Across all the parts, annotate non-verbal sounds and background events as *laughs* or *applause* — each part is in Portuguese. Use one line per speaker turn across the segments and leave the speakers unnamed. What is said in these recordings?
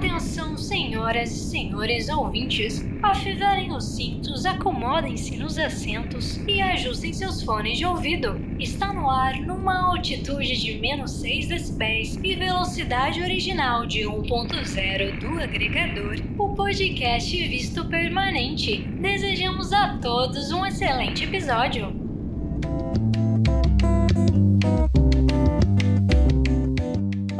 Atenção, senhoras e senhores ouvintes. Afivelem os cintos, acomodem-se nos assentos e ajustem seus fones de ouvido. Está no ar numa altitude de menos 6 decibéis e velocidade original de 1.0 do agregador, o podcast Visto Permanente. Desejamos a todos um excelente episódio.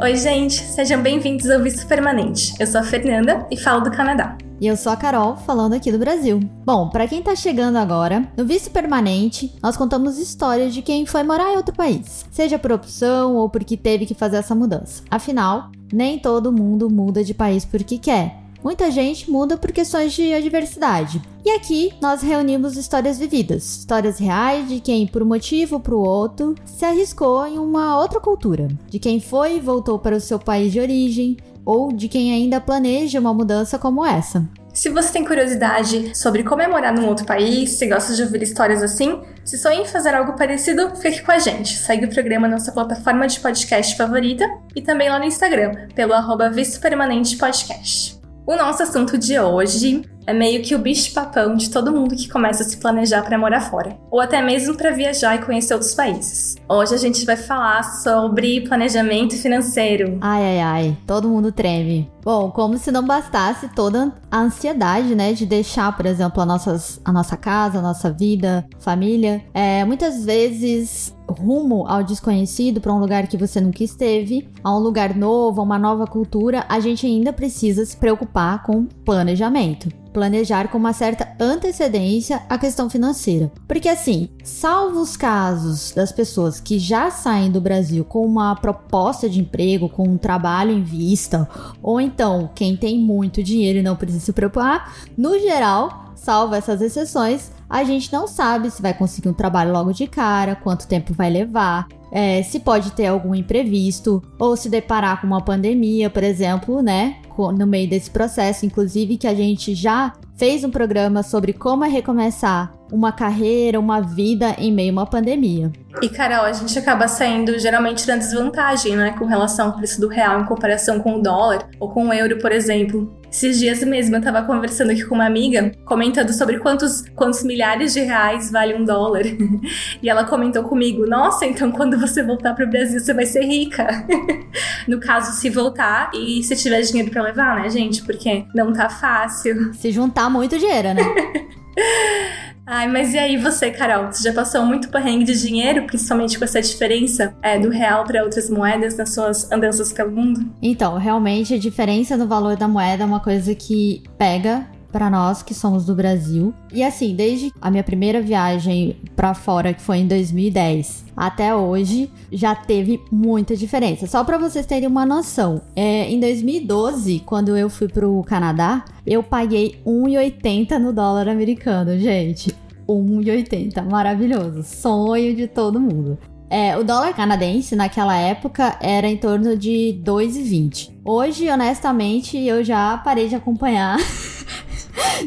Oi, gente, sejam bem-vindos ao Visto Permanente. Eu sou a Fernanda e falo do Canadá.
E eu sou a Carol, falando aqui do Brasil. Bom, para quem tá chegando agora, no Visto Permanente, nós contamos histórias de quem foi morar em outro país, seja por opção ou porque teve que fazer essa mudança. Afinal, nem todo mundo muda de país porque quer. Muita gente muda por questões de adversidade. E aqui nós reunimos histórias vividas, histórias reais de quem, por um motivo ou por outro, se arriscou em uma outra cultura, de quem foi e voltou para o seu país de origem, ou de quem ainda planeja uma mudança como essa.
Se você tem curiosidade sobre como é morar num outro país, se gosta de ouvir histórias assim, se sonha em fazer algo parecido, fique com a gente. Segue o programa na sua plataforma de podcast favorita e também lá no Instagram, pelo arroba Visto Permanente Podcast. O nosso assunto de hoje é meio que o bicho-papão de todo mundo que começa a se planejar para morar fora, ou até mesmo para viajar e conhecer outros países. Hoje a gente vai falar sobre planejamento financeiro.
Ai, ai, ai, todo mundo treme. Bom, como se não bastasse toda a ansiedade, né, de deixar, por exemplo, a, nossas, a nossa casa, a nossa vida, família. É, muitas vezes rumo ao desconhecido, para um lugar que você nunca esteve, a um lugar novo, a uma nova cultura, a gente ainda precisa se preocupar com planejamento planejar com uma certa antecedência a questão financeira. Porque assim, salvo os casos das pessoas que já saem do Brasil com uma proposta de emprego, com um trabalho em vista, ou então quem tem muito dinheiro e não precisa se preocupar, no geral, salvo essas exceções, a gente não sabe se vai conseguir um trabalho logo de cara, quanto tempo vai levar, é, se pode ter algum imprevisto, ou se deparar com uma pandemia, por exemplo, né? No meio desse processo, inclusive, que a gente já fez um programa sobre como é recomeçar uma carreira, uma vida em meio a uma pandemia.
E, Carol, a gente acaba saindo geralmente na desvantagem, né, com relação ao preço do real em comparação com o dólar ou com o euro, por exemplo. Esses dias mesmo eu tava conversando aqui com uma amiga, comentando sobre quantos, quantos milhares de reais vale um dólar. *laughs* e ela comentou comigo: Nossa, então quando você voltar pro Brasil você vai ser rica. *laughs* no caso, se voltar e se tiver dinheiro para levar, né, gente? Porque não tá fácil.
Se juntar muito dinheiro, né? *laughs*
Ai, mas e aí você, Carol? Você já passou muito perrengue de dinheiro, principalmente com essa diferença é, do real para outras moedas nas suas andanças pelo mundo?
Então, realmente a diferença no valor da moeda é uma coisa que pega para nós que somos do Brasil. E assim, desde a minha primeira viagem para fora, que foi em 2010, até hoje, já teve muita diferença. Só para vocês terem uma noção, é, em 2012, quando eu fui pro Canadá, eu paguei 1,80 no dólar americano, gente. 1,80, maravilhoso, sonho de todo mundo. É, o dólar canadense naquela época era em torno de 2,20. Hoje, honestamente, eu já parei de acompanhar *laughs*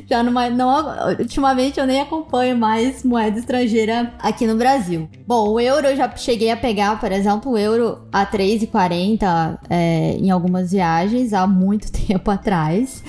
*laughs* Já numa, não, ultimamente eu nem acompanho mais moeda estrangeira aqui no Brasil. Bom, o euro eu já cheguei a pegar, por exemplo, o euro a 3,40 é, em algumas viagens há muito *laughs* tempo atrás.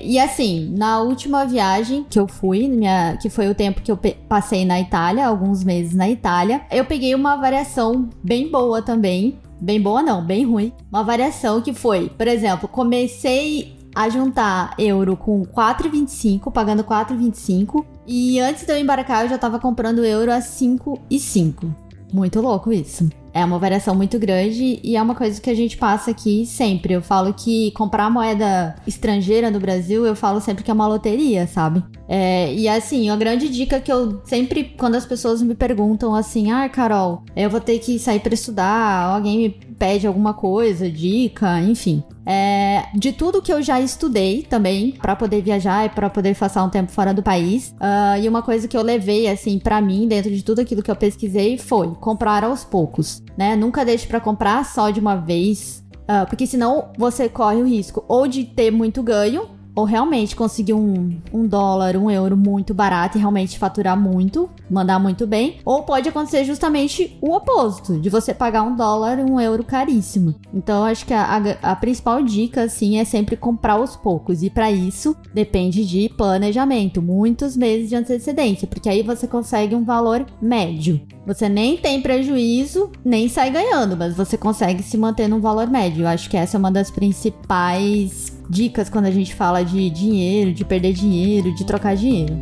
E assim, na última viagem que eu fui, minha, que foi o tempo que eu passei na Itália, alguns meses na Itália, eu peguei uma variação bem boa também bem boa não, bem ruim. Uma variação que foi, por exemplo, comecei a juntar euro com 4,25, pagando 4,25. E antes de eu embarcar, eu já tava comprando euro a 5,5. Muito louco isso. É uma variação muito grande e é uma coisa que a gente passa aqui sempre. Eu falo que comprar moeda estrangeira no Brasil, eu falo sempre que é uma loteria, sabe? É, e assim, a grande dica que eu sempre, quando as pessoas me perguntam assim, ah, Carol, eu vou ter que sair para estudar, alguém me pede alguma coisa, dica, enfim. É, de tudo que eu já estudei também para poder viajar e para poder passar um tempo fora do país. Uh, e uma coisa que eu levei assim para mim dentro de tudo aquilo que eu pesquisei foi comprar aos poucos, né? Nunca deixe para comprar só de uma vez, uh, porque senão você corre o risco ou de ter muito ganho ou realmente conseguir um, um dólar, um euro muito barato e realmente faturar muito, mandar muito bem, ou pode acontecer justamente o oposto, de você pagar um dólar um euro caríssimo. Então, acho que a, a, a principal dica, assim, é sempre comprar aos poucos, e para isso depende de planejamento, muitos meses de antecedência, porque aí você consegue um valor médio. Você nem tem prejuízo, nem sai ganhando, mas você consegue se manter num valor médio. Eu acho que essa é uma das principais dicas quando a gente fala de dinheiro, de perder dinheiro, de trocar dinheiro.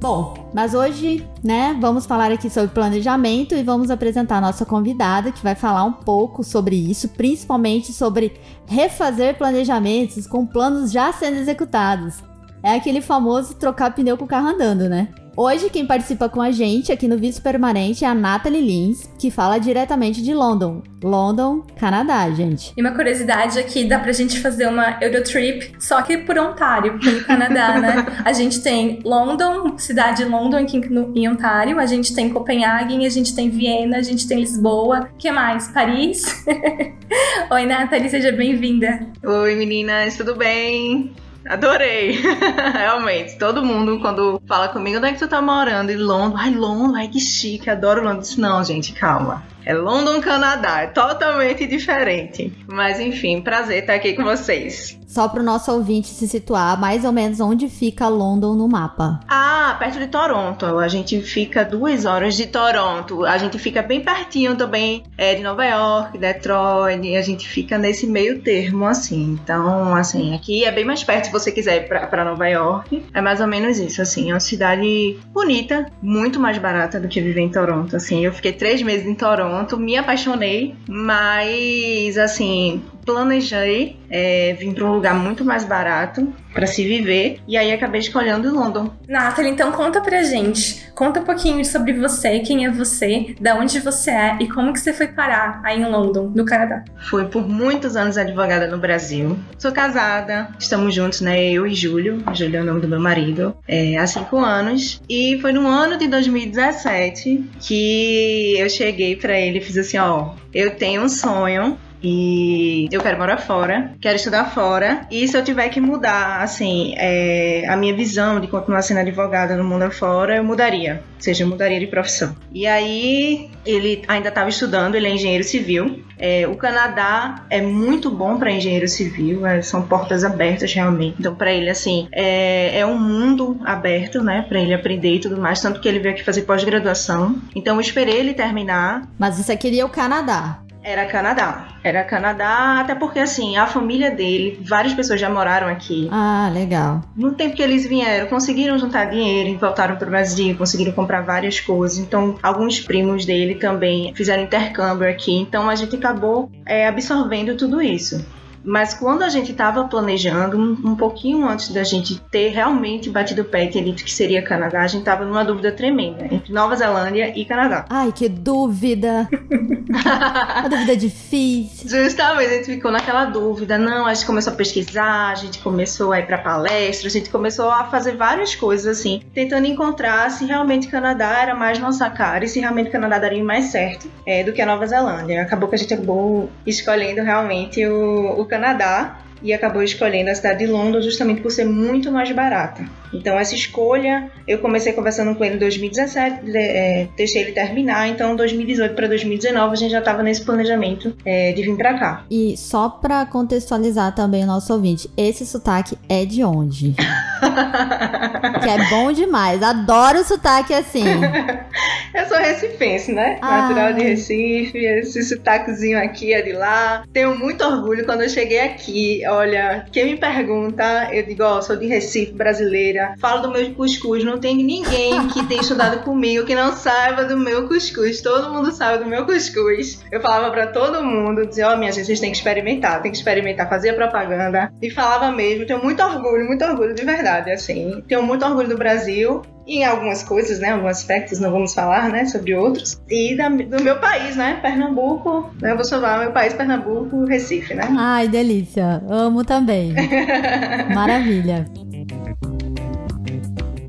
Bom, mas hoje, né, vamos falar aqui sobre planejamento e vamos apresentar a nossa convidada que vai falar um pouco sobre isso, principalmente sobre refazer planejamentos com planos já sendo executados. É aquele famoso trocar pneu com o carro andando, né? Hoje, quem participa com a gente aqui no Vice Permanente é a Natalie Lins, que fala diretamente de London. London, Canadá, gente.
E uma curiosidade aqui, dá pra gente fazer uma Eurotrip, só que por Ontário, no Canadá, né? A gente tem London, cidade de London aqui no, em Ontário, a gente tem Copenhague, a gente tem Viena, a gente tem Lisboa, que mais? Paris? *laughs* Oi, Nathalie, seja bem-vinda.
Oi, meninas, tudo bem? Adorei. *laughs* Realmente. Todo mundo, quando fala comigo, onde é que tu tá morando? Em Londres. Ai, Londres, ai, que chique, adoro Londres. Não, gente, calma. É London, Canadá. É totalmente diferente. Mas enfim, prazer estar aqui com vocês.
Só para o nosso ouvinte se situar, mais ou menos onde fica London no mapa?
Ah, perto de Toronto. A gente fica duas horas de Toronto. A gente fica bem pertinho também é, de Nova York, Detroit. A gente fica nesse meio termo, assim. Então, assim, aqui é bem mais perto se você quiser para Nova York. É mais ou menos isso, assim. É uma cidade bonita, muito mais barata do que viver em Toronto. Assim, eu fiquei três meses em Toronto, me apaixonei, mas, assim, planejei é, vir para um lugar muito mais barato para se viver e aí acabei escolhendo London.
Nathalie, então conta pra gente, conta um pouquinho sobre você, quem é você, da onde você é e como que você foi parar aí em London, no Canadá.
Fui por muitos anos advogada no Brasil. Sou casada, estamos juntos, né? Eu e Júlio. Júlio é o nome do meu marido. É, há cinco anos. E foi no ano de 2017 que eu cheguei para ele e fiz assim: ó, eu tenho um sonho e eu quero morar fora, quero estudar fora. E se eu tiver que mudar, assim, é, a minha visão de continuar sendo advogada no mundo afora, eu mudaria. Ou seja, eu mudaria de profissão. E aí, ele ainda estava estudando, ele é engenheiro civil. É, o Canadá é muito bom para engenheiro civil, é, são portas abertas realmente. Então, para ele, assim, é, é um mundo aberto, né, para ele aprender e tudo mais. Tanto que ele veio aqui fazer pós-graduação. Então, eu esperei ele terminar.
Mas você queria o Canadá?
Era Canadá. Era Canadá, até porque assim, a família dele, várias pessoas já moraram aqui.
Ah, legal.
No tempo que eles vieram, conseguiram juntar dinheiro e voltaram para o Brasil, conseguiram comprar várias coisas. Então, alguns primos dele também fizeram intercâmbio aqui. Então, a gente acabou é, absorvendo tudo isso. Mas quando a gente estava planejando, um, um, pouquinho antes da gente ter realmente batido o pé e ter dito que seria Canadá, a gente estava numa dúvida tremenda entre Nova Zelândia e Canadá.
Ai, que dúvida! *laughs* Uma dúvida difícil.
Justamente, a gente ficou naquela dúvida. Não, a gente começou a pesquisar, a gente começou a ir para palestra, a gente começou a fazer várias coisas assim, tentando encontrar se realmente Canadá era mais nossa cara e se realmente Canadá daria mais certo é, do que a Nova Zelândia. Acabou que a gente acabou escolhendo realmente o, o Canadá Canadá e acabou escolhendo a cidade de Londres justamente por ser muito mais barata. Então essa escolha, eu comecei conversando com ele em 2017, é, deixei ele terminar, então 2018 para 2019 a gente já estava nesse planejamento é, de vir para cá.
E só para contextualizar também o nosso ouvinte, esse sotaque é de onde? *laughs* que é bom demais, adoro sotaque assim. *laughs*
eu sou recifense, né? Ai. Natural de Recife, esse sotaquezinho aqui é de lá. Tenho muito orgulho quando eu cheguei aqui olha, quem me pergunta, eu digo, ó, oh, sou de Recife, brasileira, falo do meu cuscuz, não tem ninguém que tenha estudado comigo que não saiba do meu cuscuz, todo mundo sabe do meu cuscuz. Eu falava para todo mundo, dizia, ó, oh, minha gente, vocês têm que experimentar, tem que experimentar, fazia propaganda, e falava mesmo, tenho muito orgulho, muito orgulho de verdade, assim, tenho muito orgulho do Brasil, em algumas coisas, né, alguns aspectos, não vamos falar, né, sobre outros, e da, do meu país, né, Pernambuco, né, eu vou salvar meu país, Pernambuco, Recife, né.
Ai, delícia, amo também, *laughs* maravilha.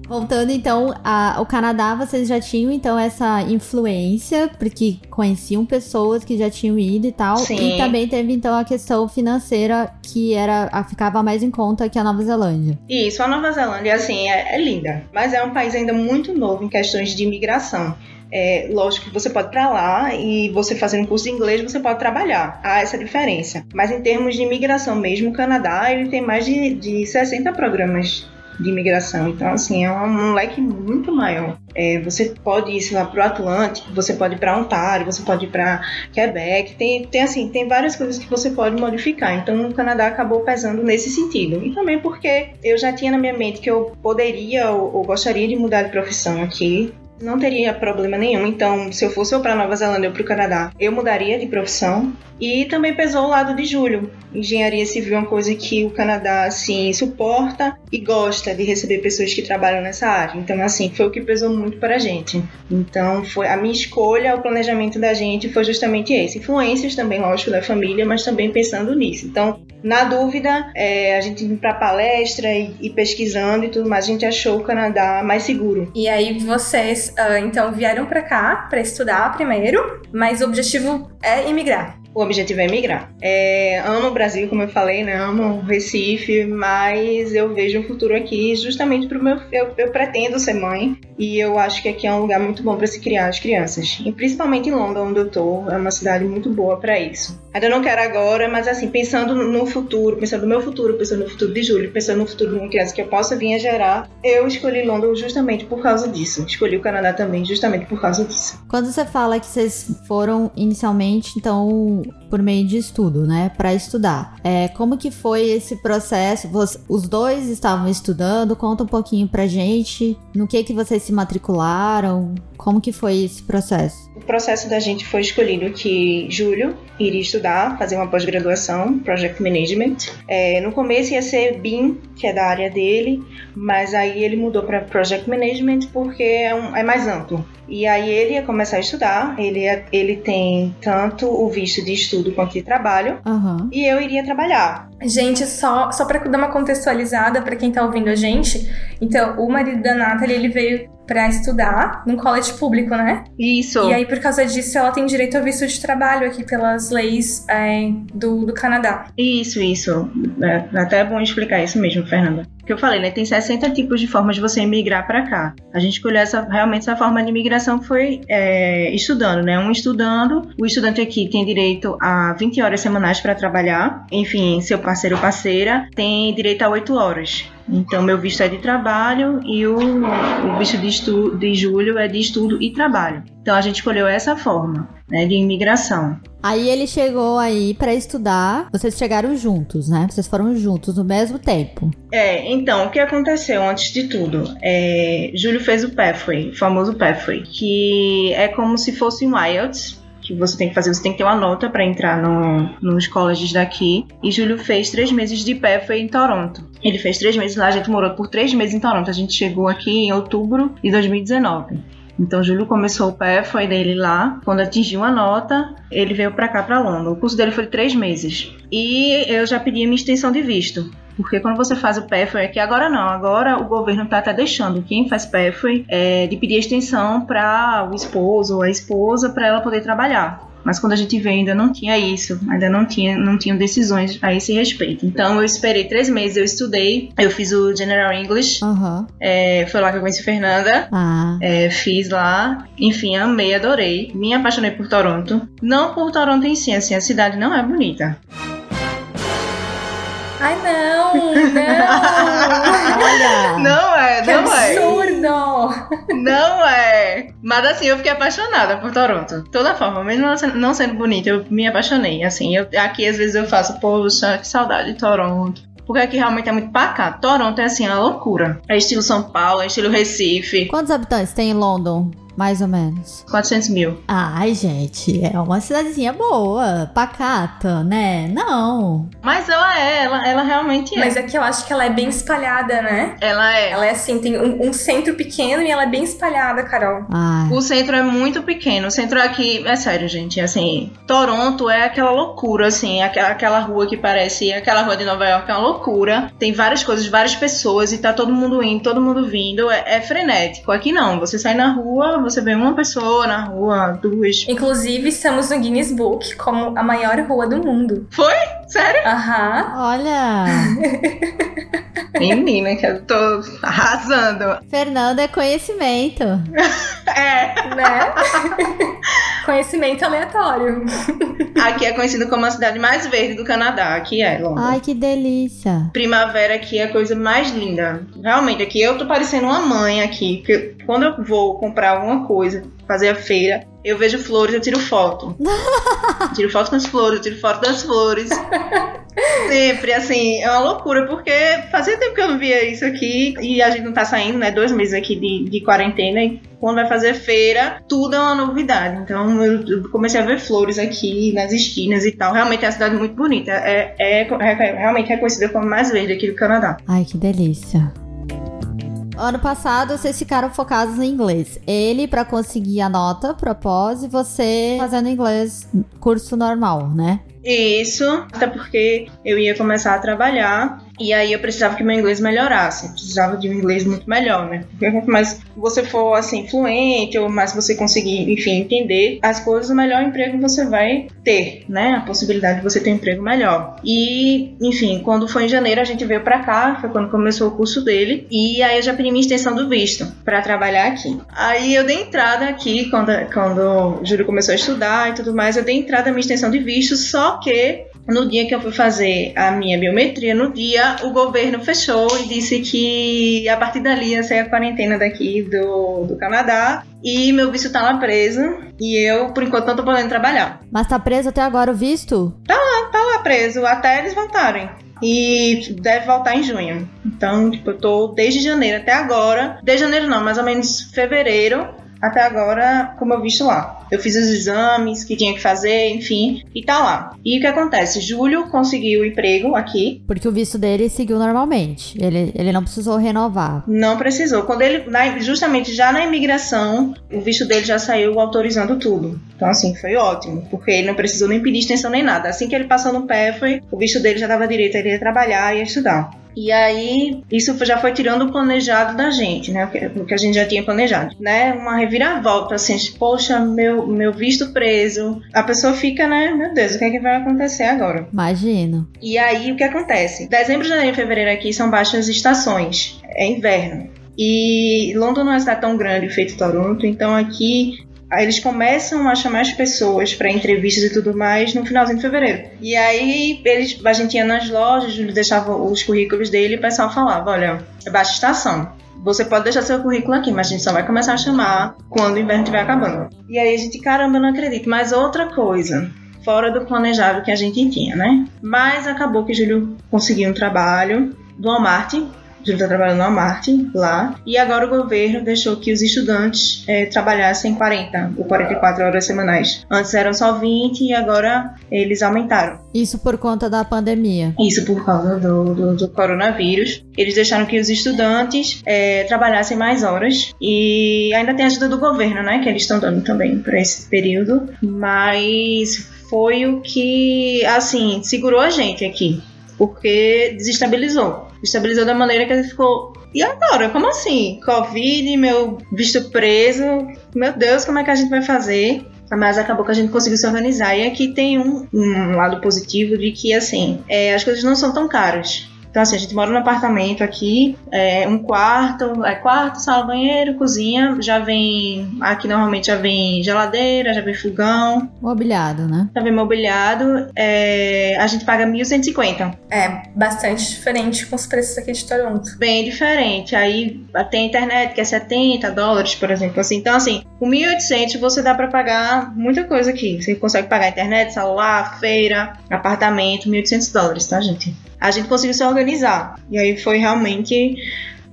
Voltando então ao Canadá, vocês já tinham então essa influência, porque conheciam pessoas que já tinham ido e tal.
Sim.
E também teve então a questão financeira que era a, ficava mais em conta que a Nova Zelândia.
Isso, a Nova Zelândia, assim, é, é linda, mas é um país ainda muito novo em questões de imigração. É, lógico que você pode ir para lá e você fazendo um curso de inglês você pode trabalhar. Há essa diferença. Mas em termos de imigração mesmo, o Canadá ele tem mais de, de 60 programas de imigração. Então, assim, é um, leque muito maior. É, você pode ir, sei lá, para o Atlântico, você pode ir para Ontário, você pode ir para Quebec. Tem, tem, assim, tem várias coisas que você pode modificar. Então, o Canadá acabou pesando nesse sentido. E também porque eu já tinha na minha mente que eu poderia ou, ou gostaria de mudar de profissão aqui não teria problema nenhum. Então, se eu fosse ou para Nova Zelândia ou para o Canadá, eu mudaria de profissão. E também pesou o lado de Júlio. Engenharia civil é uma coisa que o Canadá assim suporta e gosta de receber pessoas que trabalham nessa área. Então, assim, foi o que pesou muito para a gente. Então, foi a minha escolha, o planejamento da gente foi justamente esse. Influências também, lógico, da família, mas também pensando nisso. Então, na dúvida, é, a gente indo para palestra e, e, pesquisando e tudo mais, a gente achou o Canadá mais seguro.
E aí vocês, uh, então, vieram para cá para estudar primeiro, mas o objetivo é imigrar
o objetivo é migrar. É, amo o Brasil, como eu falei, né? Amo o Recife, mas eu vejo um futuro aqui justamente para o meu. Eu, eu, pretendo ser mãe e eu acho que aqui é um lugar muito bom para se criar as crianças. E principalmente em London, onde eu tô, é uma cidade muito boa para isso. Ainda não quero agora, mas assim, pensando no futuro, pensando no meu futuro, pensando no futuro de Júlio, pensando no futuro de uma criança que eu possa vir a gerar, eu escolhi London justamente por causa disso. Escolhi o Canadá também justamente por causa disso.
Quando você fala que vocês foram inicialmente, então, por meio de estudo, né, para estudar. É, como que foi esse processo? os dois estavam estudando? Conta um pouquinho pra gente. No que que vocês se matricularam? Como que foi esse processo?
O processo da gente foi escolhido que Júlio iria estudar, fazer uma pós-graduação, Project Management. É, no começo ia ser BIM, que é da área dele, mas aí ele mudou para Project Management porque é, um, é mais amplo. E aí ele ia começar a estudar, ele, ia, ele tem tanto o visto de estudo quanto de trabalho,
uhum.
e eu iria trabalhar.
Gente, só, só para dar uma contextualizada para quem tá ouvindo a gente, então, o marido da Nathalie, ele veio para estudar num college público, né?
Isso.
E aí, por causa disso, ela tem direito ao visto de trabalho aqui pelas leis é, do, do Canadá.
Isso, isso. É até é bom explicar isso mesmo, Fernanda que eu falei, né? Tem 60 tipos de formas de você emigrar para cá. A gente escolheu essa, realmente essa forma de imigração que foi é, estudando, né? Um estudando, o estudante aqui tem direito a 20 horas semanais para trabalhar. Enfim, seu parceiro ou parceira tem direito a 8 horas. Então, meu visto é de trabalho e o, o visto de, estu, de julho é de estudo e trabalho. Então, a gente escolheu essa forma né, de imigração.
Aí ele chegou aí para estudar. Vocês chegaram juntos, né? Vocês foram juntos no mesmo tempo.
É, então, o que aconteceu antes de tudo? É, Júlio fez o Pathway, o famoso Pathway, que é como se fosse um IELTS, que você tem que fazer, você tem que ter uma nota para entrar no, nos colleges daqui. E Júlio fez três meses de Pathway em Toronto. Ele fez três meses lá, a gente morou por três meses em Toronto. A gente chegou aqui em outubro de 2019. Então, Júlio começou o pé, foi dele lá. Quando atingiu a nota, ele veio para cá, para London. O curso dele foi três meses. E eu já pedi minha extensão de visto. Porque quando você faz o PEFRE aqui, agora não, agora o governo está até deixando quem faz PEFRE é, de pedir extensão para o esposo ou a esposa para ela poder trabalhar. Mas quando a gente veio ainda não tinha isso, ainda não tinha, não tinham decisões a esse respeito. Então eu esperei três meses, eu estudei, eu fiz o General English,
uhum.
é, foi lá que eu conheci Fernanda,
ah.
é, fiz lá, enfim, amei, adorei, me apaixonei por Toronto. Não por Toronto em si, assim, a cidade não é bonita.
Ai, não, não!
Olha!
Não é,
que
não
é. absurdo!
Não é! Mas assim, eu fiquei apaixonada por Toronto. De toda forma, mesmo não sendo bonita, eu me apaixonei. Assim, eu, aqui às vezes eu faço, poxa, que saudade de Toronto. Porque aqui realmente é muito pacato. Toronto é assim, uma loucura. É estilo São Paulo, é estilo Recife.
Quantos habitantes tem em London? Mais ou menos?
400 mil.
Ai, gente, é uma cidadezinha boa, pacata, né? Não.
Mas ela é, ela, ela realmente é.
Mas é que eu acho que ela é bem espalhada, né?
Ela é.
Ela é assim, tem um, um centro pequeno e ela é bem espalhada, Carol.
Ai.
O centro é muito pequeno. O centro aqui, é sério, gente. Assim, Toronto é aquela loucura, assim. Aquela, aquela rua que parece. Aquela rua de Nova York é uma loucura. Tem várias coisas, várias pessoas e tá todo mundo indo, todo mundo vindo. É, é frenético. Aqui não. Você sai na rua, você vê uma pessoa na rua, duas.
Inclusive, estamos no Guinness Book como a maior rua do mundo.
Foi? Sério?
Aham.
Olha, *laughs*
Menina, que eu tô arrasando.
Fernanda é conhecimento. *laughs*
É.
Né? Conhecimento aleatório.
Aqui é conhecido como a cidade mais verde do Canadá. Aqui é, Londres.
Ai, que delícia.
Primavera aqui é a coisa mais linda. Realmente, aqui eu tô parecendo uma mãe aqui. Porque quando eu vou comprar alguma coisa, fazer a feira, eu vejo flores, eu tiro foto. *laughs* tiro foto com as flores, eu tiro foto das flores. Sempre, assim, é uma loucura, porque fazia tempo que eu não via isso aqui e a gente não tá saindo, né? Dois meses aqui de, de quarentena e quando vai fazer feira, tudo é uma novidade. Então eu eu comecei a ver flores aqui nas esquinas e tal. Realmente é uma cidade muito bonita. É, é, é realmente reconhecida como a mais verde aqui do Canadá.
Ai, que delícia. Ano passado vocês ficaram focados no inglês. Ele pra conseguir a nota pra pós e você fazendo inglês curso normal, né?
Isso, até porque eu ia começar a trabalhar e aí eu precisava que meu inglês melhorasse. Eu precisava de um inglês muito melhor, né? *laughs* Porque mais você for assim fluente ou mais você conseguir, enfim, entender as coisas, o melhor emprego você vai ter, né? A possibilidade de você ter um emprego melhor. E, enfim, quando foi em janeiro a gente veio pra cá, foi quando começou o curso dele, e aí eu já pedi minha extensão do visto pra trabalhar aqui. Aí eu dei entrada aqui quando quando o Júlio começou a estudar e tudo mais, eu dei entrada à minha extensão de visto, só que no dia que eu fui fazer a minha biometria, no dia o governo fechou e disse que a partir dali ia ser a quarentena daqui do, do Canadá e meu visto tá lá preso e eu, por enquanto, não tô podendo trabalhar.
Mas tá preso até agora o visto?
Tá lá preso até eles voltarem. E deve voltar em junho. Então, tipo, eu tô desde janeiro até agora. Desde janeiro não, mais ou menos fevereiro até agora com meu visto lá. Eu fiz os exames que tinha que fazer, enfim, e tá lá. E o que acontece? Júlio conseguiu emprego aqui,
Porque o visto dele seguiu normalmente. Ele, ele não precisou renovar.
não precisou. Quando ele, na- justamente já na imigração, o visto dele já saiu autorizando tudo. Então, assim, foi ótimo, porque ele não precisou nem pedir extensão nem nada. Assim que ele passou no pé, foi, o visto dele já dava direito, ele ia trabalhar e ia estudar. E aí, isso já foi tirando o planejado da gente, né? O que- a gente já tinha planejado, né? Uma reviravolta, assim, poxa, meu, meu visto preso. A pessoa fica, né? Meu Deus, o que é que vai acontecer agora?
Imagino.
E aí, o que acontece? Dezembro, janeiro e fevereiro aqui são baixas estações. É inverno. E London não é uma cidade tão grande feito Toronto, então aqui aí eles começam a chamar as pessoas para entrevistas e tudo mais no finalzinho de fevereiro. E aí eles, a gente ia nas lojas, deixava os currículos dele e o pessoal falava: olha, é baixa estação. Você pode deixar seu currículo aqui, mas a gente só vai começar a chamar quando o inverno estiver acabando. E aí a gente, caramba, não acredito. Mas outra coisa, fora do planejado que a gente tinha, né? Mas acabou que Júlio conseguiu um trabalho do Walmart. Júlio está trabalhando no Walmart lá. E agora o governo deixou que os estudantes eh, trabalhassem 40 ou 44 horas semanais. Antes eram só 20 e agora eles aumentaram.
Isso por conta da pandemia.
Isso por causa do, do, do coronavírus. Eles deixaram que os estudantes eh, trabalhassem mais horas. E ainda tem a ajuda do governo, né? Que eles estão dando também para esse período. Mas foi o que, assim, segurou a gente aqui. Porque desestabilizou. Desestabilizou da maneira que gente ficou. E agora? Como assim? Covid, meu visto preso. Meu Deus, como é que a gente vai fazer? Mas acabou que a gente conseguiu se organizar. E aqui tem um, um lado positivo de que, assim, é, as coisas não são tão caras. Então, assim, a gente mora num apartamento aqui, é, um quarto, é quarto, sala, banheiro, cozinha. Já vem, aqui normalmente já vem geladeira, já vem fogão,
Mobiliado, né?
já vem mobiliado. É, a gente paga 1.150.
É bastante diferente com os preços aqui de Toronto.
bem diferente. Aí tem internet que é 70 dólares, por exemplo. Assim. Então, assim, com 1.800 você dá pra pagar muita coisa aqui. Você consegue pagar internet, celular, feira, apartamento, 1.800 dólares, tá, gente? A gente conseguiu se organizar. E aí foi realmente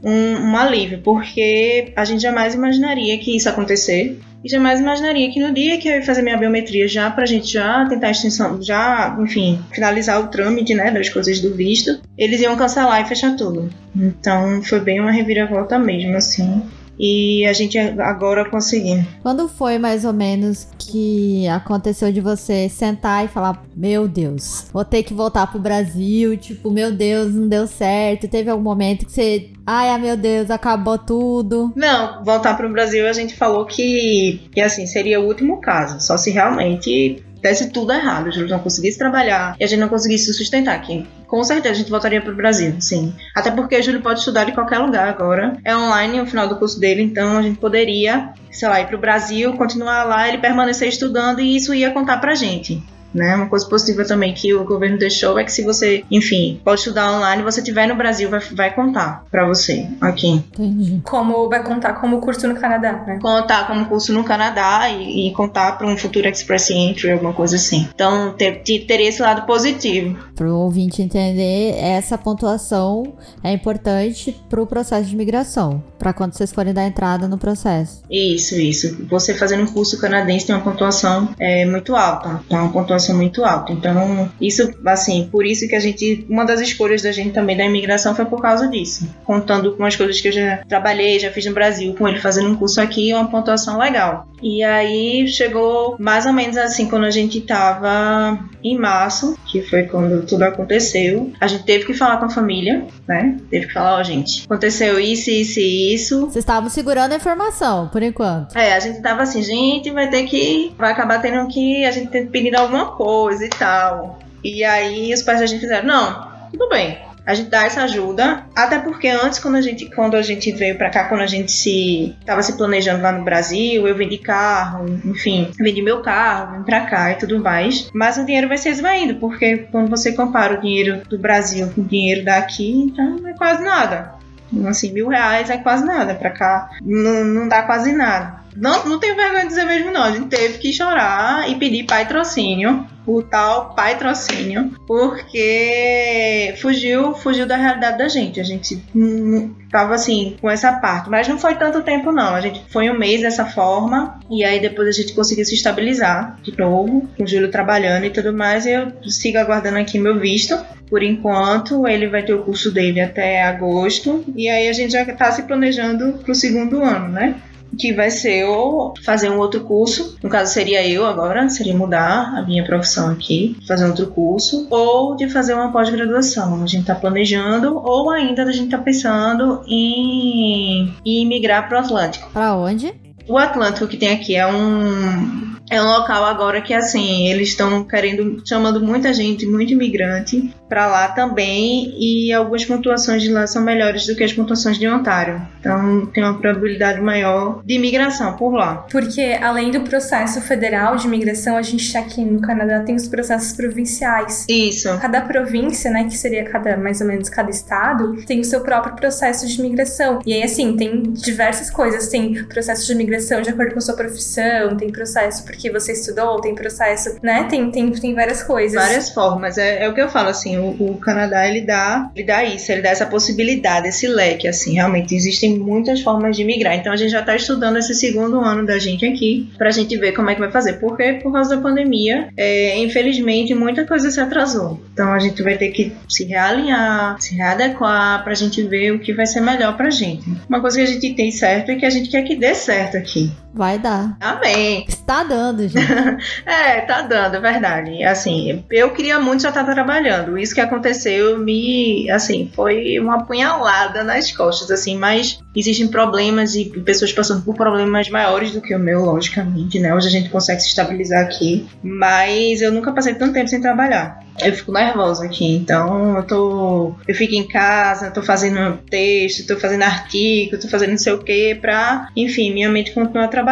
um, um alívio, porque a gente jamais imaginaria que isso acontecer. E jamais imaginaria que no dia que eu ia fazer minha biometria já pra gente já tentar a extensão, já, enfim, finalizar o trâmite, né, das coisas do visto, eles iam cancelar e fechar tudo. Então foi bem uma reviravolta mesmo, assim e a gente agora conseguiu.
Quando foi mais ou menos que aconteceu de você sentar e falar: Meu Deus, vou ter que voltar pro Brasil? Tipo, meu Deus, não deu certo. Teve algum momento que você. Ai, meu Deus, acabou tudo.
Não, voltar pro Brasil a gente falou que, que assim, seria o último caso. Só se realmente desse tudo errado, a gente não conseguisse trabalhar e a gente não conseguisse se sustentar aqui. Com certeza a gente voltaria para o Brasil, sim. Até porque o Júlio pode estudar de qualquer lugar agora. É online o final do curso dele, então a gente poderia, sei lá, ir para o Brasil, continuar lá, ele permanecer estudando e isso ia contar pra gente. Né? Uma coisa positiva também que o governo deixou é que se você, enfim, pode estudar online, você estiver no Brasil, vai, vai contar para você aqui.
Entendi. Como vai contar como curso no Canadá, né?
Contar como curso no Canadá e, e contar para um futuro Express Entry, alguma coisa assim. Então, ter, ter esse lado positivo.
Para o ouvinte entender, essa pontuação é importante para o processo de migração, para quando vocês forem dar entrada no processo.
Isso, isso. Você fazendo um curso canadense tem uma pontuação é, muito alta. Então, uma pontuação muito alto. Então, isso, assim, por isso que a gente, uma das escolhas da gente também da imigração foi por causa disso. Contando com as coisas que eu já trabalhei, já fiz no Brasil, com ele fazendo um curso aqui, uma pontuação legal. E aí chegou mais ou menos assim, quando a gente tava em março, que foi quando tudo aconteceu, a gente teve que falar com a família, né? Teve que falar, ó, oh, gente, aconteceu isso, isso e isso.
Vocês estavam segurando a informação, por enquanto.
É, a gente tava assim, gente, vai ter que. Vai acabar tendo que. A gente ter pedido alguma coisa e tal. E aí os pais da gente fizeram, não, tudo bem. A gente dá essa ajuda, até porque antes, quando a gente, quando a gente veio para cá, quando a gente se tava se planejando lá no Brasil, eu vendi carro, enfim, vendi meu carro, vim para cá e tudo mais. Mas o dinheiro vai se esvaindo, porque quando você compara o dinheiro do Brasil com o dinheiro daqui, então é quase nada. Assim, mil reais é quase nada para cá, não, não dá quase nada. Não, não tenho vergonha de dizer mesmo, não. A gente teve que chorar e pedir patrocínio, o tal patrocínio, porque fugiu, fugiu da realidade da gente. A gente tava assim, com essa parte. Mas não foi tanto tempo, não. A gente foi um mês dessa forma, e aí depois a gente conseguiu se estabilizar de novo, com o Júlio trabalhando e tudo mais. E eu sigo aguardando aqui meu visto. Por enquanto, ele vai ter o curso dele até agosto, e aí a gente já tá se planejando pro segundo ano, né? Que vai ser ou fazer um outro curso, no caso seria eu agora, seria mudar a minha profissão aqui, fazer outro curso, ou de fazer uma pós-graduação. A gente está planejando, ou ainda a gente está pensando em, em migrar para o Atlântico.
Para onde?
O Atlântico que tem aqui é um é um local agora que assim eles estão querendo chamando muita gente, muito imigrante para lá também e algumas pontuações de lá são melhores do que as pontuações de Ontário. Então tem uma probabilidade maior de imigração por lá.
Porque além do processo federal de imigração, a gente aqui no Canadá tem os processos provinciais.
Isso.
Cada província, né, que seria cada mais ou menos cada estado, tem o seu próprio processo de imigração. E aí assim, tem diversas coisas, tem processo de imigração de acordo com sua profissão, tem processo porque você estudou, tem processo, né? Tem tem, tem várias coisas.
Várias formas. É, é o que eu falo assim, o, o, Canadá ele dá, ele dá isso, ele dá essa possibilidade, esse leque, assim, realmente existem muitas formas de migrar. Então a gente já está estudando esse segundo ano da gente aqui para a gente ver como é que vai fazer, porque por causa da pandemia, é, infelizmente muita coisa se atrasou. Então a gente vai ter que se realinhar, se readequar para a gente ver o que vai ser melhor para a gente. Uma coisa que a gente tem certo é que a gente quer que dê certo aqui.
Vai dar.
Amém.
Está dando, gente. *laughs*
é, tá dando, é verdade. Assim, eu queria muito já estar trabalhando. Isso que aconteceu me, assim, foi uma apunhalada nas costas, assim, mas existem problemas e pessoas passando por problemas maiores do que o meu, logicamente, né? Hoje a gente consegue se estabilizar aqui, mas eu nunca passei tanto tempo sem trabalhar. Eu fico nervosa aqui, então eu tô. Eu fico em casa, tô fazendo texto, tô fazendo artigo, tô fazendo não sei o que pra, enfim, minha mente continuar trabalhando.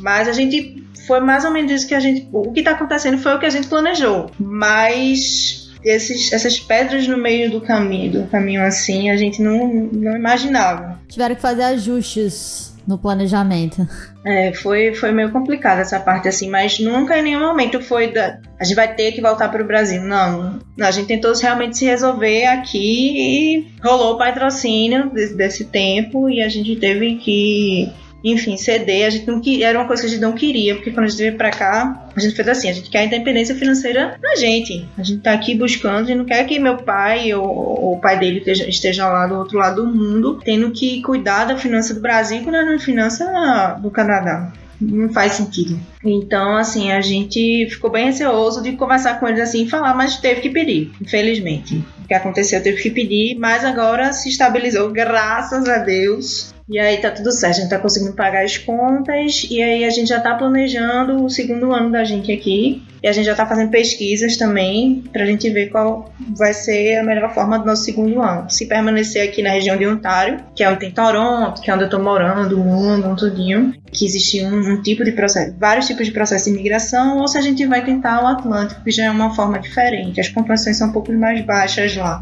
Mas a gente. Foi mais ou menos isso que a gente. O que tá acontecendo foi o que a gente planejou. Mas esses, essas pedras no meio do caminho, do caminho assim, a gente não, não imaginava.
Tiveram que fazer ajustes no planejamento?
É, foi, foi meio complicado essa parte assim, mas nunca em nenhum momento foi da, a gente vai ter que voltar para o Brasil. Não, a gente tentou realmente se resolver aqui e rolou o patrocínio desse, desse tempo e a gente teve que enfim, ceder, a gente não queria, era uma coisa que a gente não queria, porque quando a gente veio pra cá, a gente fez assim, a gente quer a independência financeira da gente. A gente tá aqui buscando e não quer que meu pai ou, ou o pai dele esteja, esteja, lá do outro lado do mundo, tendo que cuidar da finança do Brasil quando é na finança do Canadá não faz sentido. Então, assim, a gente ficou bem receoso de conversar com eles assim e falar, mas teve que pedir, infelizmente. O que aconteceu, teve que pedir, mas agora se estabilizou, graças a Deus. E aí tá tudo certo, a gente tá conseguindo pagar as contas e aí a gente já tá planejando o segundo ano da gente aqui. E a gente já tá fazendo pesquisas também pra gente ver qual vai ser a melhor forma do nosso segundo ano. Se permanecer aqui na região de Ontário, que é onde tem Toronto, que é onde eu tô morando, London, tudinho, que existe um, um tipo de processo, vários tipos de processo de imigração, ou se a gente vai tentar o Atlântico, que já é uma forma diferente. As pontuações são um pouco mais baixas lá.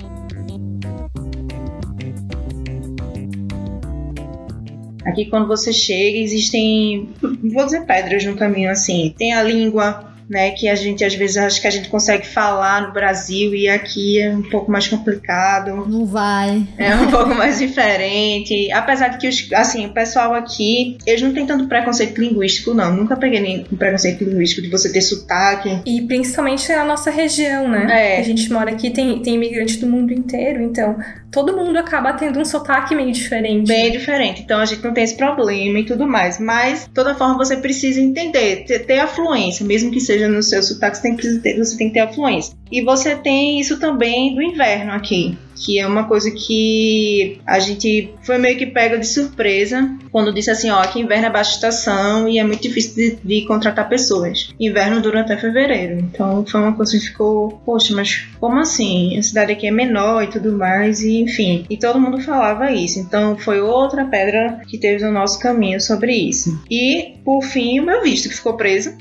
Aqui quando você chega, existem, vou dizer pedras no caminho assim. Tem a língua, né, que a gente às vezes acha que a gente consegue falar no Brasil e aqui é um pouco mais complicado.
Não vai.
É um pouco mais diferente. Apesar de que os, assim, o pessoal aqui, eles não têm tanto preconceito linguístico não. Nunca peguei nem preconceito linguístico de você ter sotaque.
E principalmente na nossa região, né?
É.
A gente mora aqui, tem, tem imigrante do mundo inteiro, então todo mundo acaba tendo um sotaque meio diferente.
Bem diferente. Então a gente não tem esse problema e tudo mais. Mas, de toda forma, você precisa entender, ter, ter a fluência, mesmo que seja no seu sotaque, você tem, que ter, você tem que ter a fluência. E você tem isso também do inverno aqui que é uma coisa que a gente foi meio que pega de surpresa quando disse assim, ó, que inverno é baixa estação e é muito difícil de, de, contratar pessoas. Inverno dura até fevereiro. Então foi uma coisa que ficou, poxa, mas como assim? A cidade aqui é menor e tudo mais, e enfim. E todo mundo falava isso. Então foi outra pedra que teve no nosso caminho sobre isso. E, por fim, o meu visto que ficou preso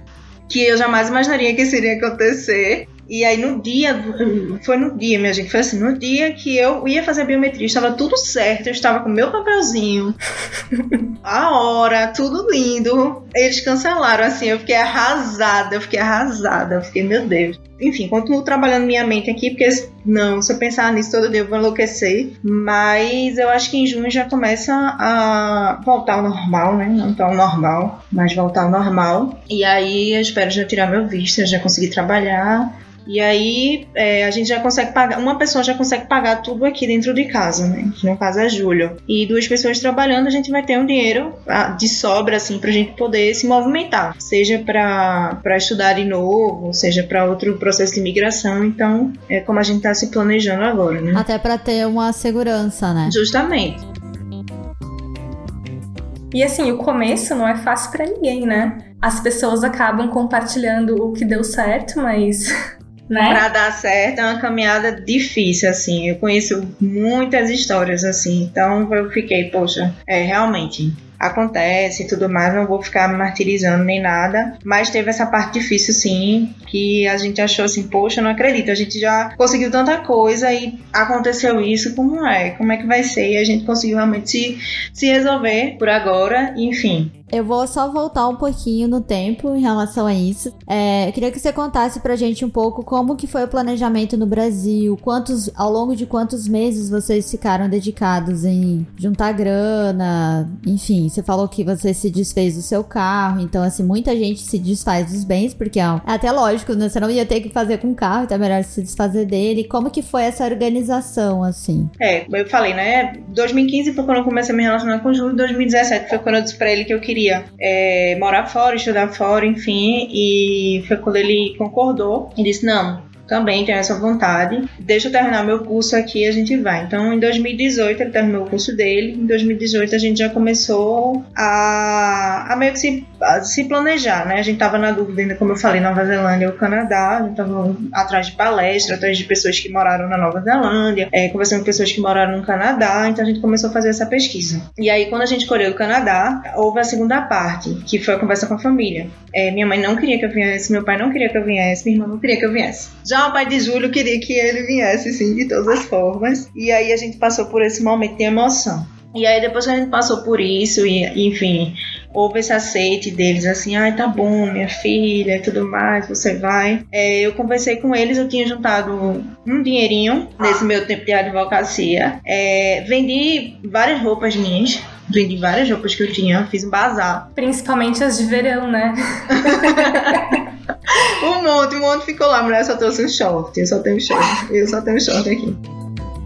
que eu jamais imaginaria que isso iria acontecer. E aí no dia, foi no dia, minha gente, foi assim, no dia que eu ia fazer a biometria, estava tudo certo, eu estava com meu papelzinho, a hora, tudo lindo. Eles cancelaram, assim, eu fiquei arrasada, eu fiquei arrasada, eu fiquei, meu Deus. Enfim, continuo trabalhando minha mente aqui, porque não, se eu pensar nisso todo dia eu vou enlouquecer. Mas eu acho que em junho já começa a voltar ao normal, né? Não tão normal, mas voltar ao normal. E aí eu espero já tirar meu visto, já conseguir trabalhar e aí é, a gente já consegue pagar, uma pessoa já consegue pagar tudo aqui dentro de casa, né? No caso é Júlio. E duas pessoas trabalhando, a gente vai ter um dinheiro de sobra, assim, pra gente poder se movimentar. Seja para estudar de novo, seja para outro processo de imigração. Então, é como a gente tá se planejando agora, né?
Até para ter uma segurança, né?
Justamente.
E assim, o começo não é fácil para ninguém, né? As pessoas acabam compartilhando o que deu certo, mas né?
Pra dar certo é uma caminhada difícil, assim. Eu conheço muitas histórias, assim. Então eu fiquei, poxa, é realmente acontece e tudo mais, não vou ficar me martirizando nem nada, mas teve essa parte difícil sim, que a gente achou assim, poxa, não acredito, a gente já conseguiu tanta coisa e aconteceu isso, como é? Como é que vai ser? E a gente conseguiu realmente se, se resolver por agora, enfim.
Eu vou só voltar um pouquinho no tempo em relação a isso. É, eu queria que você contasse pra gente um pouco como que foi o planejamento no Brasil, quantos, ao longo de quantos meses vocês ficaram dedicados em juntar grana, enfim, você falou que você se desfez do seu carro, então assim, muita gente se desfaz dos bens, porque é até lógico, né? Você não ia ter que fazer com o carro, então é melhor se desfazer dele. Como que foi essa organização, assim?
É, eu falei, né? 2015 foi quando eu comecei a me relacionar com o Júlio, 2017 foi quando eu disse pra ele que eu queria queria é, morar fora, estudar fora, enfim, e foi quando ele concordou e disse: não, também tenho essa vontade. Deixa eu terminar meu curso aqui a gente vai. Então, em 2018, ele terminou o curso dele. Em 2018, a gente já começou a, a meio que se, se planejar, né? A gente tava na dúvida ainda, como eu falei, Nova Zelândia ou Canadá. A gente tava atrás de palestra, atrás de pessoas que moraram na Nova Zelândia, é, conversando com pessoas que moraram no Canadá. Então, a gente começou a fazer essa pesquisa. E aí, quando a gente escolheu o Canadá, houve a segunda parte, que foi a conversa com a família. É, minha mãe não queria que eu viesse, meu pai não queria que eu viesse, minha irmã não queria que eu viesse. Já o pai de Júlio queria que ele viesse, sim, de todas as formas. E aí a gente passou por esse momento de emoção. E aí depois que a gente passou por isso, e enfim, houve esse aceite deles, assim, ai, tá bom, minha filha e tudo mais, você vai. É, eu conversei com eles, eu tinha juntado um dinheirinho nesse meu tempo de advocacia. É, vendi várias roupas minhas, vendi várias roupas que eu tinha, fiz um bazar.
Principalmente as de verão, né? *laughs* *laughs*
um monte, um monte ficou lá, a mulher só trouxe um short, eu só tenho short, eu só tenho short aqui.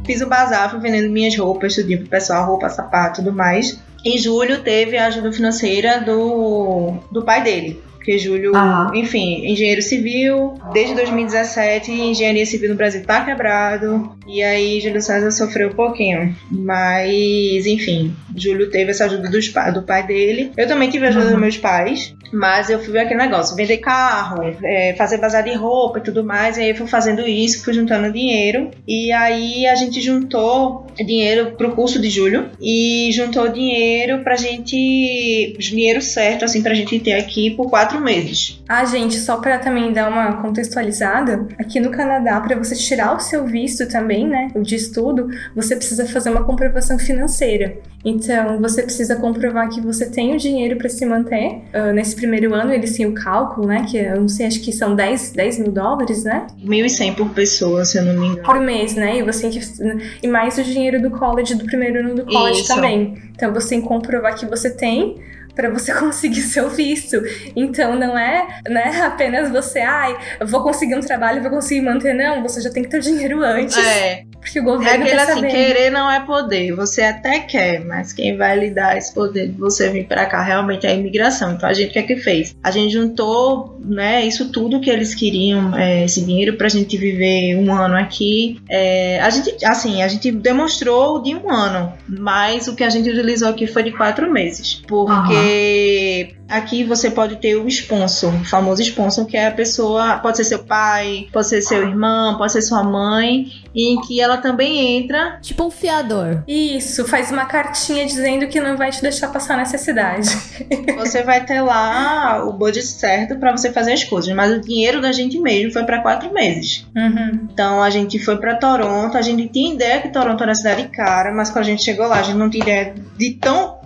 Fiz um bazar, fui vendendo minhas roupas, tudinho pro pessoal, roupa, sapato, tudo mais. Em julho teve a ajuda financeira do, do pai dele. Porque Júlio, enfim, engenheiro civil, desde 2017, engenharia civil no Brasil tá quebrado. E aí Júlio César sofreu um pouquinho. Mas, enfim, Júlio teve essa ajuda dos, do pai dele. Eu também tive a ajuda uhum. dos meus pais. Mas eu fui aquele negócio, vender carro, é, fazer bazar de roupa e tudo mais. E aí eu fui fazendo isso, fui juntando dinheiro. E aí a gente juntou dinheiro pro curso de Júlio. E juntou dinheiro pra gente. Dinheiro certo, assim, pra gente ter aqui por quatro meses.
Ah, gente, só pra também dar uma contextualizada, aqui no Canadá, para você tirar o seu visto também, né? O de estudo, você precisa fazer uma comprovação financeira. Então, você precisa comprovar que você tem o dinheiro para se manter. Uh, nesse primeiro ano, eles têm o cálculo, né? Que eu não sei, acho que são 10, 10 mil dólares, né?
1.100 por pessoa, se eu não me engano.
Por mês, né? E, você que, e mais o dinheiro do college, do primeiro ano do college Isso. também. Então, você tem que comprovar que você tem para você *laughs* conseguir seu visto. Então não é, né, apenas você, ai, eu vou conseguir um trabalho, vou conseguir manter, não, você já tem que ter o dinheiro antes.
É. Porque o governo é aquele assim, querer não é poder. Você até quer, mas quem vai lhe dar esse poder de você vir para cá realmente é a imigração. Então a gente o que é que fez? A gente juntou, né, isso tudo que eles queriam, é, esse dinheiro pra gente viver um ano aqui. É, a gente, assim, a gente demonstrou de um ano, mas o que a gente utilizou aqui foi de quatro meses, porque uhum. Aqui você pode ter o sponsor, o famoso sponsor, que é a pessoa, pode ser seu pai, pode ser seu irmão, pode ser sua mãe, em que ela também entra.
Tipo um fiador.
Isso, faz uma cartinha dizendo que não vai te deixar passar necessidade. *laughs*
Você vai ter lá o budget certo para você fazer as coisas, mas o dinheiro da gente mesmo foi para quatro meses.
Uhum.
Então a gente foi para Toronto, a gente tinha ideia que Toronto era uma cidade cara, mas quando a gente chegou lá, a gente não tinha ideia de tão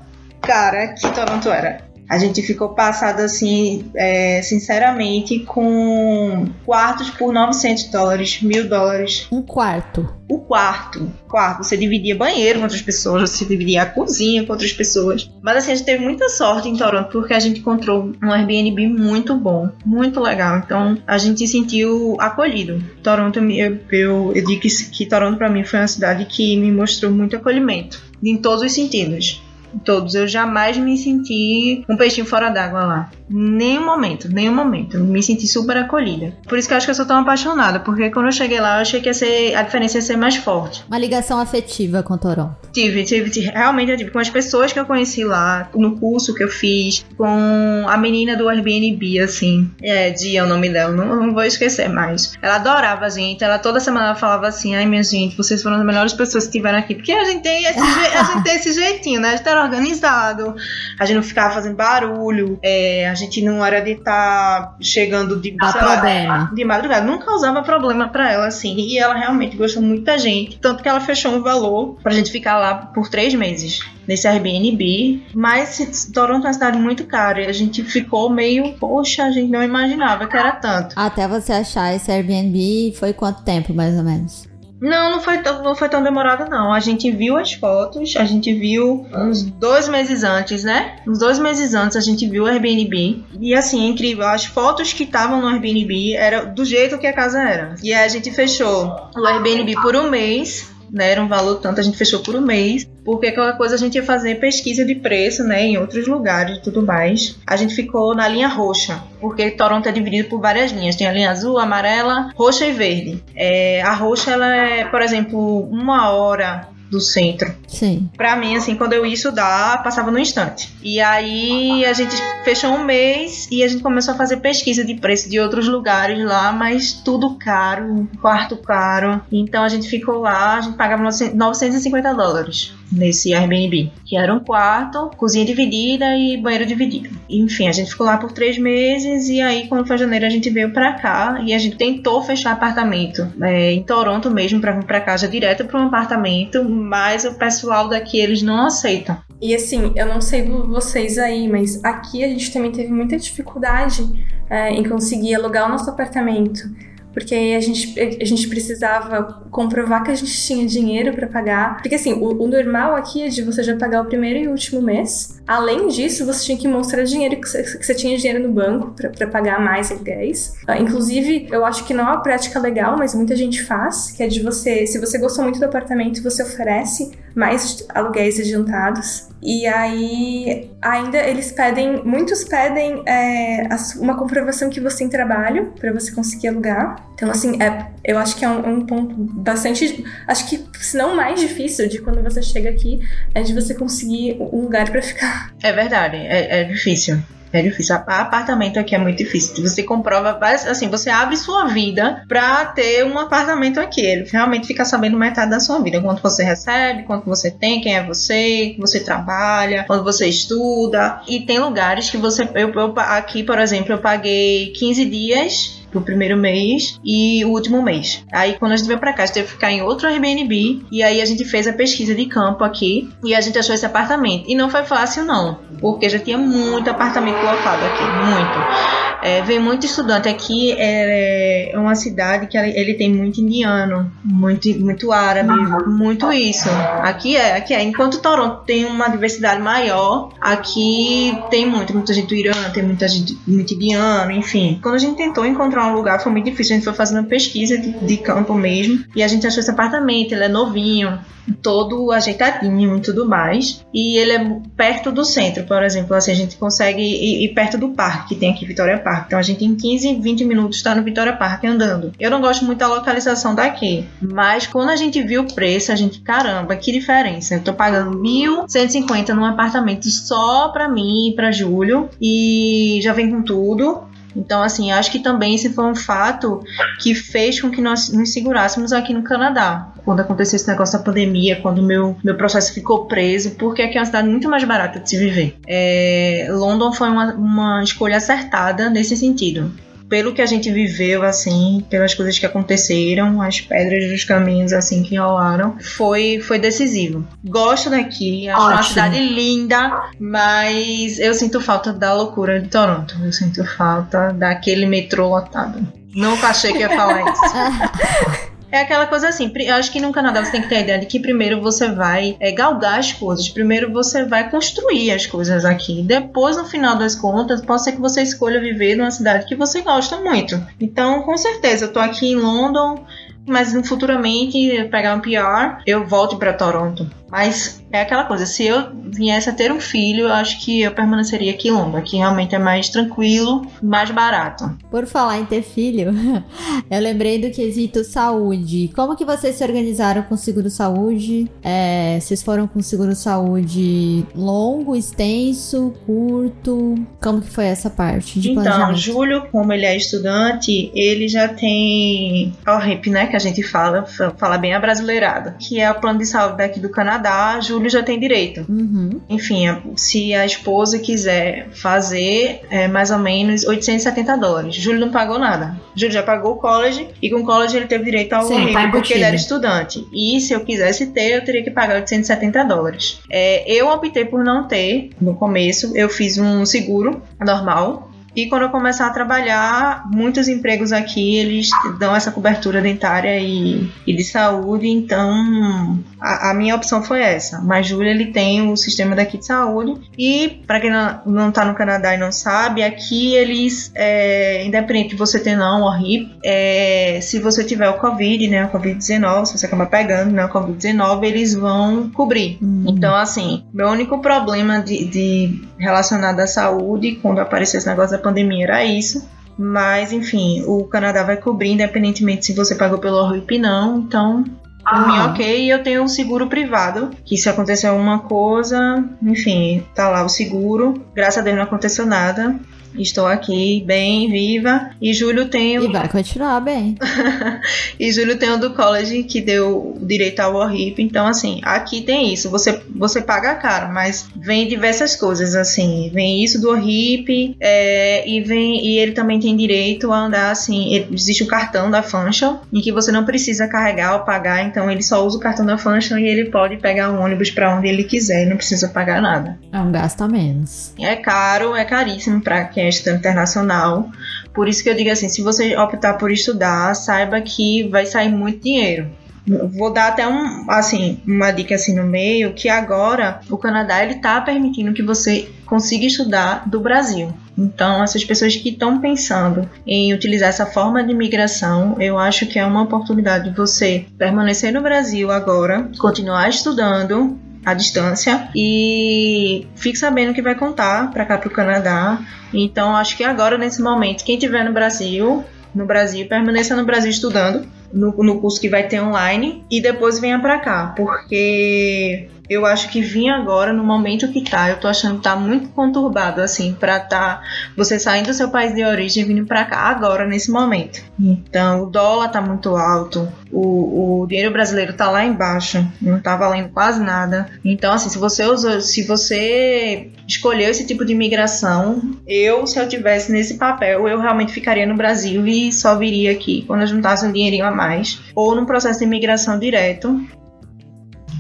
cara que Toronto era. A gente ficou passado assim, é, sinceramente, com quartos por 900 dólares, mil dólares.
Um quarto.
O quarto. Quarto. Você dividia banheiro com outras pessoas, você dividia a cozinha com outras pessoas. Mas assim, a gente teve muita sorte em Toronto porque a gente encontrou um Airbnb muito bom, muito legal. Então a gente se sentiu acolhido. Toronto, eu, eu, eu digo que, que Toronto para mim foi uma cidade que me mostrou muito acolhimento, em todos os sentidos todos. Eu jamais me senti um peixinho fora d'água lá. Nenhum momento, nenhum momento. Eu me senti super acolhida. Por isso que eu acho que eu sou tão apaixonada, porque quando eu cheguei lá, eu achei que ia ser, a diferença ia ser mais forte.
Uma ligação afetiva com Toronto.
Tive, tive, tive, realmente eu tive. Com as pessoas que eu conheci lá, no curso que eu fiz, com a menina do Airbnb, assim. É, Dia é o nome dela, não, não vou esquecer mais. Ela adorava a gente, ela toda semana ela falava assim: ai minha gente, vocês foram as melhores pessoas que tiveram aqui. Porque a gente tem esse, *laughs* a gente tem esse jeitinho, né? A gente era organizado, a gente não ficava fazendo barulho, é, a gente não era de estar tá chegando de,
lá,
de madrugada. Não causava problema para ela, assim. E ela realmente gostou muito da gente. Tanto que ela fechou um valor pra gente ficar lá por três meses nesse Airbnb. Mas Toronto é uma cidade muito cara. E a gente ficou meio, poxa, a gente não imaginava que era tanto.
Até você achar esse Airbnb, foi quanto tempo, mais ou menos?
Não, não foi, tão, não foi tão demorado, não. A gente viu as fotos, a gente viu uns dois meses antes, né? Uns dois meses antes a gente viu o Airbnb. E assim, é incrível. As fotos que estavam no Airbnb eram do jeito que a casa era. E aí a gente fechou o Airbnb por um mês né, era um valor tanto, a gente fechou por um mês, porque qualquer coisa a gente ia fazer pesquisa de preço, né, em outros lugares e tudo mais. A gente ficou na linha roxa, porque Toronto é dividido por várias linhas, tem a linha azul, amarela, roxa e verde. É, a roxa, ela é, por exemplo, uma hora do centro.
Sim.
Pra mim, assim, quando eu ia estudar, passava no instante. E aí a gente fechou um mês e a gente começou a fazer pesquisa de preço de outros lugares lá, mas tudo caro, quarto caro. Então a gente ficou lá, a gente pagava 950 dólares nesse Airbnb, que era um quarto, cozinha dividida e banheiro dividido. Enfim, a gente ficou lá por três meses e aí quando foi janeiro a gente veio para cá e a gente tentou fechar apartamento é, em Toronto mesmo para vir para já direto para um apartamento, mas o pessoal daqui eles não aceitam.
E assim, eu não sei vocês aí, mas aqui a gente também teve muita dificuldade é, em conseguir alugar o nosso apartamento porque aí a gente, a gente precisava comprovar que a gente tinha dinheiro para pagar. Porque assim, o, o, normal aqui é de você já pagar o primeiro e último mês. Além disso, você tinha que mostrar dinheiro, que você, que você tinha dinheiro no banco para pagar mais aluguéis. Uh, inclusive, eu acho que não é uma prática legal, mas muita gente faz, que é de você, se você gostou muito do apartamento, você oferece mais aluguéis adiantados. E aí, ainda eles pedem, muitos pedem é, uma comprovação que você tem trabalho para você conseguir alugar. Então, assim, é, eu acho que é um, um, ponto bastante. Acho que, se não mais difícil de quando você chega aqui, é de você conseguir um lugar para ficar.
É verdade, é, é difícil. É difícil. Apartamento aqui é muito difícil. Você comprova, assim, você abre sua vida pra ter um apartamento aqui. Ele realmente fica sabendo metade da sua vida. Quanto você recebe, quanto você tem, quem é você, você trabalha, quando você estuda. E tem lugares que você. Eu, eu, aqui, por exemplo, eu paguei 15 dias pro primeiro mês e o último mês. Aí quando a gente veio pra cá, a gente teve que ficar em outro Airbnb e aí a gente fez a pesquisa de campo aqui e a gente achou esse apartamento. E não foi fácil não, porque já tinha muito apartamento lotado aqui, muito. É, vem muito estudante aqui, é, é uma cidade que ele tem muito indiano, muito, muito árabe, muito isso. Aqui é, aqui é. Enquanto Toronto tem uma diversidade maior, aqui tem muito, muita gente do Irã, tem muita gente, muito indiano, enfim. Quando a gente tentou encontrar um lugar, foi muito difícil. A gente foi fazendo pesquisa de, de campo mesmo e a gente achou esse apartamento, ele é novinho, todo ajeitadinho e tudo mais. E ele é perto do centro, por exemplo, assim, a gente consegue ir, ir perto do parque que tem aqui, Vitória Park. Então a gente em 15, 20 minutos está no Vitória Park andando. Eu não gosto muito da localização daqui, mas quando a gente viu o preço, a gente, caramba, que diferença. Eu tô pagando 1.150 num apartamento só pra mim e pra Júlio e já vem com tudo. Então, assim, acho que também esse foi um fato que fez com que nós nos segurássemos aqui no Canadá. Quando aconteceu esse negócio da pandemia, quando meu, meu processo ficou preso, porque aqui é uma cidade muito mais barata de se viver. É, London foi uma, uma escolha acertada nesse sentido pelo que a gente viveu, assim, pelas coisas que aconteceram, as pedras dos caminhos, assim, que rolaram, foi, foi decisivo. Gosto daqui, acho Ótimo. uma cidade linda, mas eu sinto falta da loucura de Toronto. Eu sinto falta daquele metrô lotado. Nunca achei que ia falar isso. *laughs* É aquela coisa assim, eu acho que no Canadá você tem que ter a ideia de que primeiro você vai é, galgar as coisas, primeiro você vai construir as coisas aqui. Depois, no final das contas, pode ser que você escolha viver numa cidade que você gosta muito. Então, com certeza, eu tô aqui em London, mas futuramente pegar um PR, eu volto para Toronto. Mas é aquela coisa, se eu viesse a ter um filho, eu acho que eu permaneceria aqui em Londres, que realmente é mais tranquilo, mais barato.
Por falar em ter filho, *laughs* eu lembrei do quesito saúde. Como que vocês se organizaram com seguro saúde? É, vocês foram com seguro saúde longo, extenso, curto? Como que foi essa parte de
Então, Júlio, como ele é estudante, ele já tem o RIP, né, que a gente fala, fala bem a brasileirada, que é o plano de saúde daqui do Canadá Canadá, Júlio já tem direito.
Uhum.
Enfim, se a esposa quiser fazer, é mais ou menos 870 dólares. Júlio não pagou nada. Júlio já pagou o college e com o college ele teve direito ao Sim, porque ele era estudante. E se eu quisesse ter, eu teria que pagar 870 dólares. É, eu optei por não ter no começo. Eu fiz um seguro normal e quando eu começar a trabalhar, muitos empregos aqui eles dão essa cobertura dentária e, e de saúde, então a, a, minha opção foi essa. Mas Júlia ele tem o sistema daqui de saúde e para quem não, não tá no Canadá e não sabe, aqui eles, é, independente de você ter não o RIP, é, se você tiver o Covid, né, o Covid-19, se você acabar pegando, né, o Covid-19, eles vão cobrir. Uhum. Então assim, meu único problema de, de relacionado à saúde quando apareceu esse negócio pandemia era isso. Mas, enfim, o Canadá vai cobrir, independentemente se você pagou pelo RIP não. Então, ah. mim, ok. E eu tenho um seguro privado, que se acontecer alguma coisa, enfim, tá lá o seguro. Graças a Deus não aconteceu nada. Estou aqui bem, viva. E Júlio tem
o... E vai continuar bem. *laughs*
e Júlio tem o do college que deu direito ao WORHIP. Então, assim, aqui tem isso. Você, você paga caro, mas vem diversas coisas, assim. Vem isso do WORHIP é, e, vem, e ele também tem direito a andar, assim. Existe o cartão da Function em que você não precisa carregar ou pagar. Então, ele só usa o cartão da Function e ele pode pegar um ônibus para onde ele quiser e não precisa pagar nada.
É um gasto a menos.
É caro, é caríssimo para quem é estudante internacional. Por isso que eu digo assim, se você optar por estudar, saiba que vai sair muito dinheiro. Vou dar até um, assim, uma dica assim no meio, que agora o Canadá ele está permitindo que você consiga estudar do Brasil. Então, essas pessoas que estão pensando em utilizar essa forma de imigração, eu acho que é uma oportunidade de você permanecer no Brasil agora, continuar estudando, à distância e fique sabendo que vai contar para cá para o Canadá. Então acho que agora nesse momento quem estiver no Brasil, no Brasil permaneça no Brasil estudando no, no curso que vai ter online e depois venha para cá, porque eu acho que vir agora no momento que tá, eu tô achando que tá muito conturbado assim para tá você saindo do seu país de origem e vindo para cá agora nesse momento. Então, o dólar tá muito alto, o, o dinheiro brasileiro tá lá embaixo, não tá valendo quase nada. Então, assim, se você usou, se você escolheu esse tipo de imigração, eu se eu tivesse nesse papel, eu realmente ficaria no Brasil e só viria aqui quando eu juntasse um dinheirinho a mais, ou num processo de imigração direto,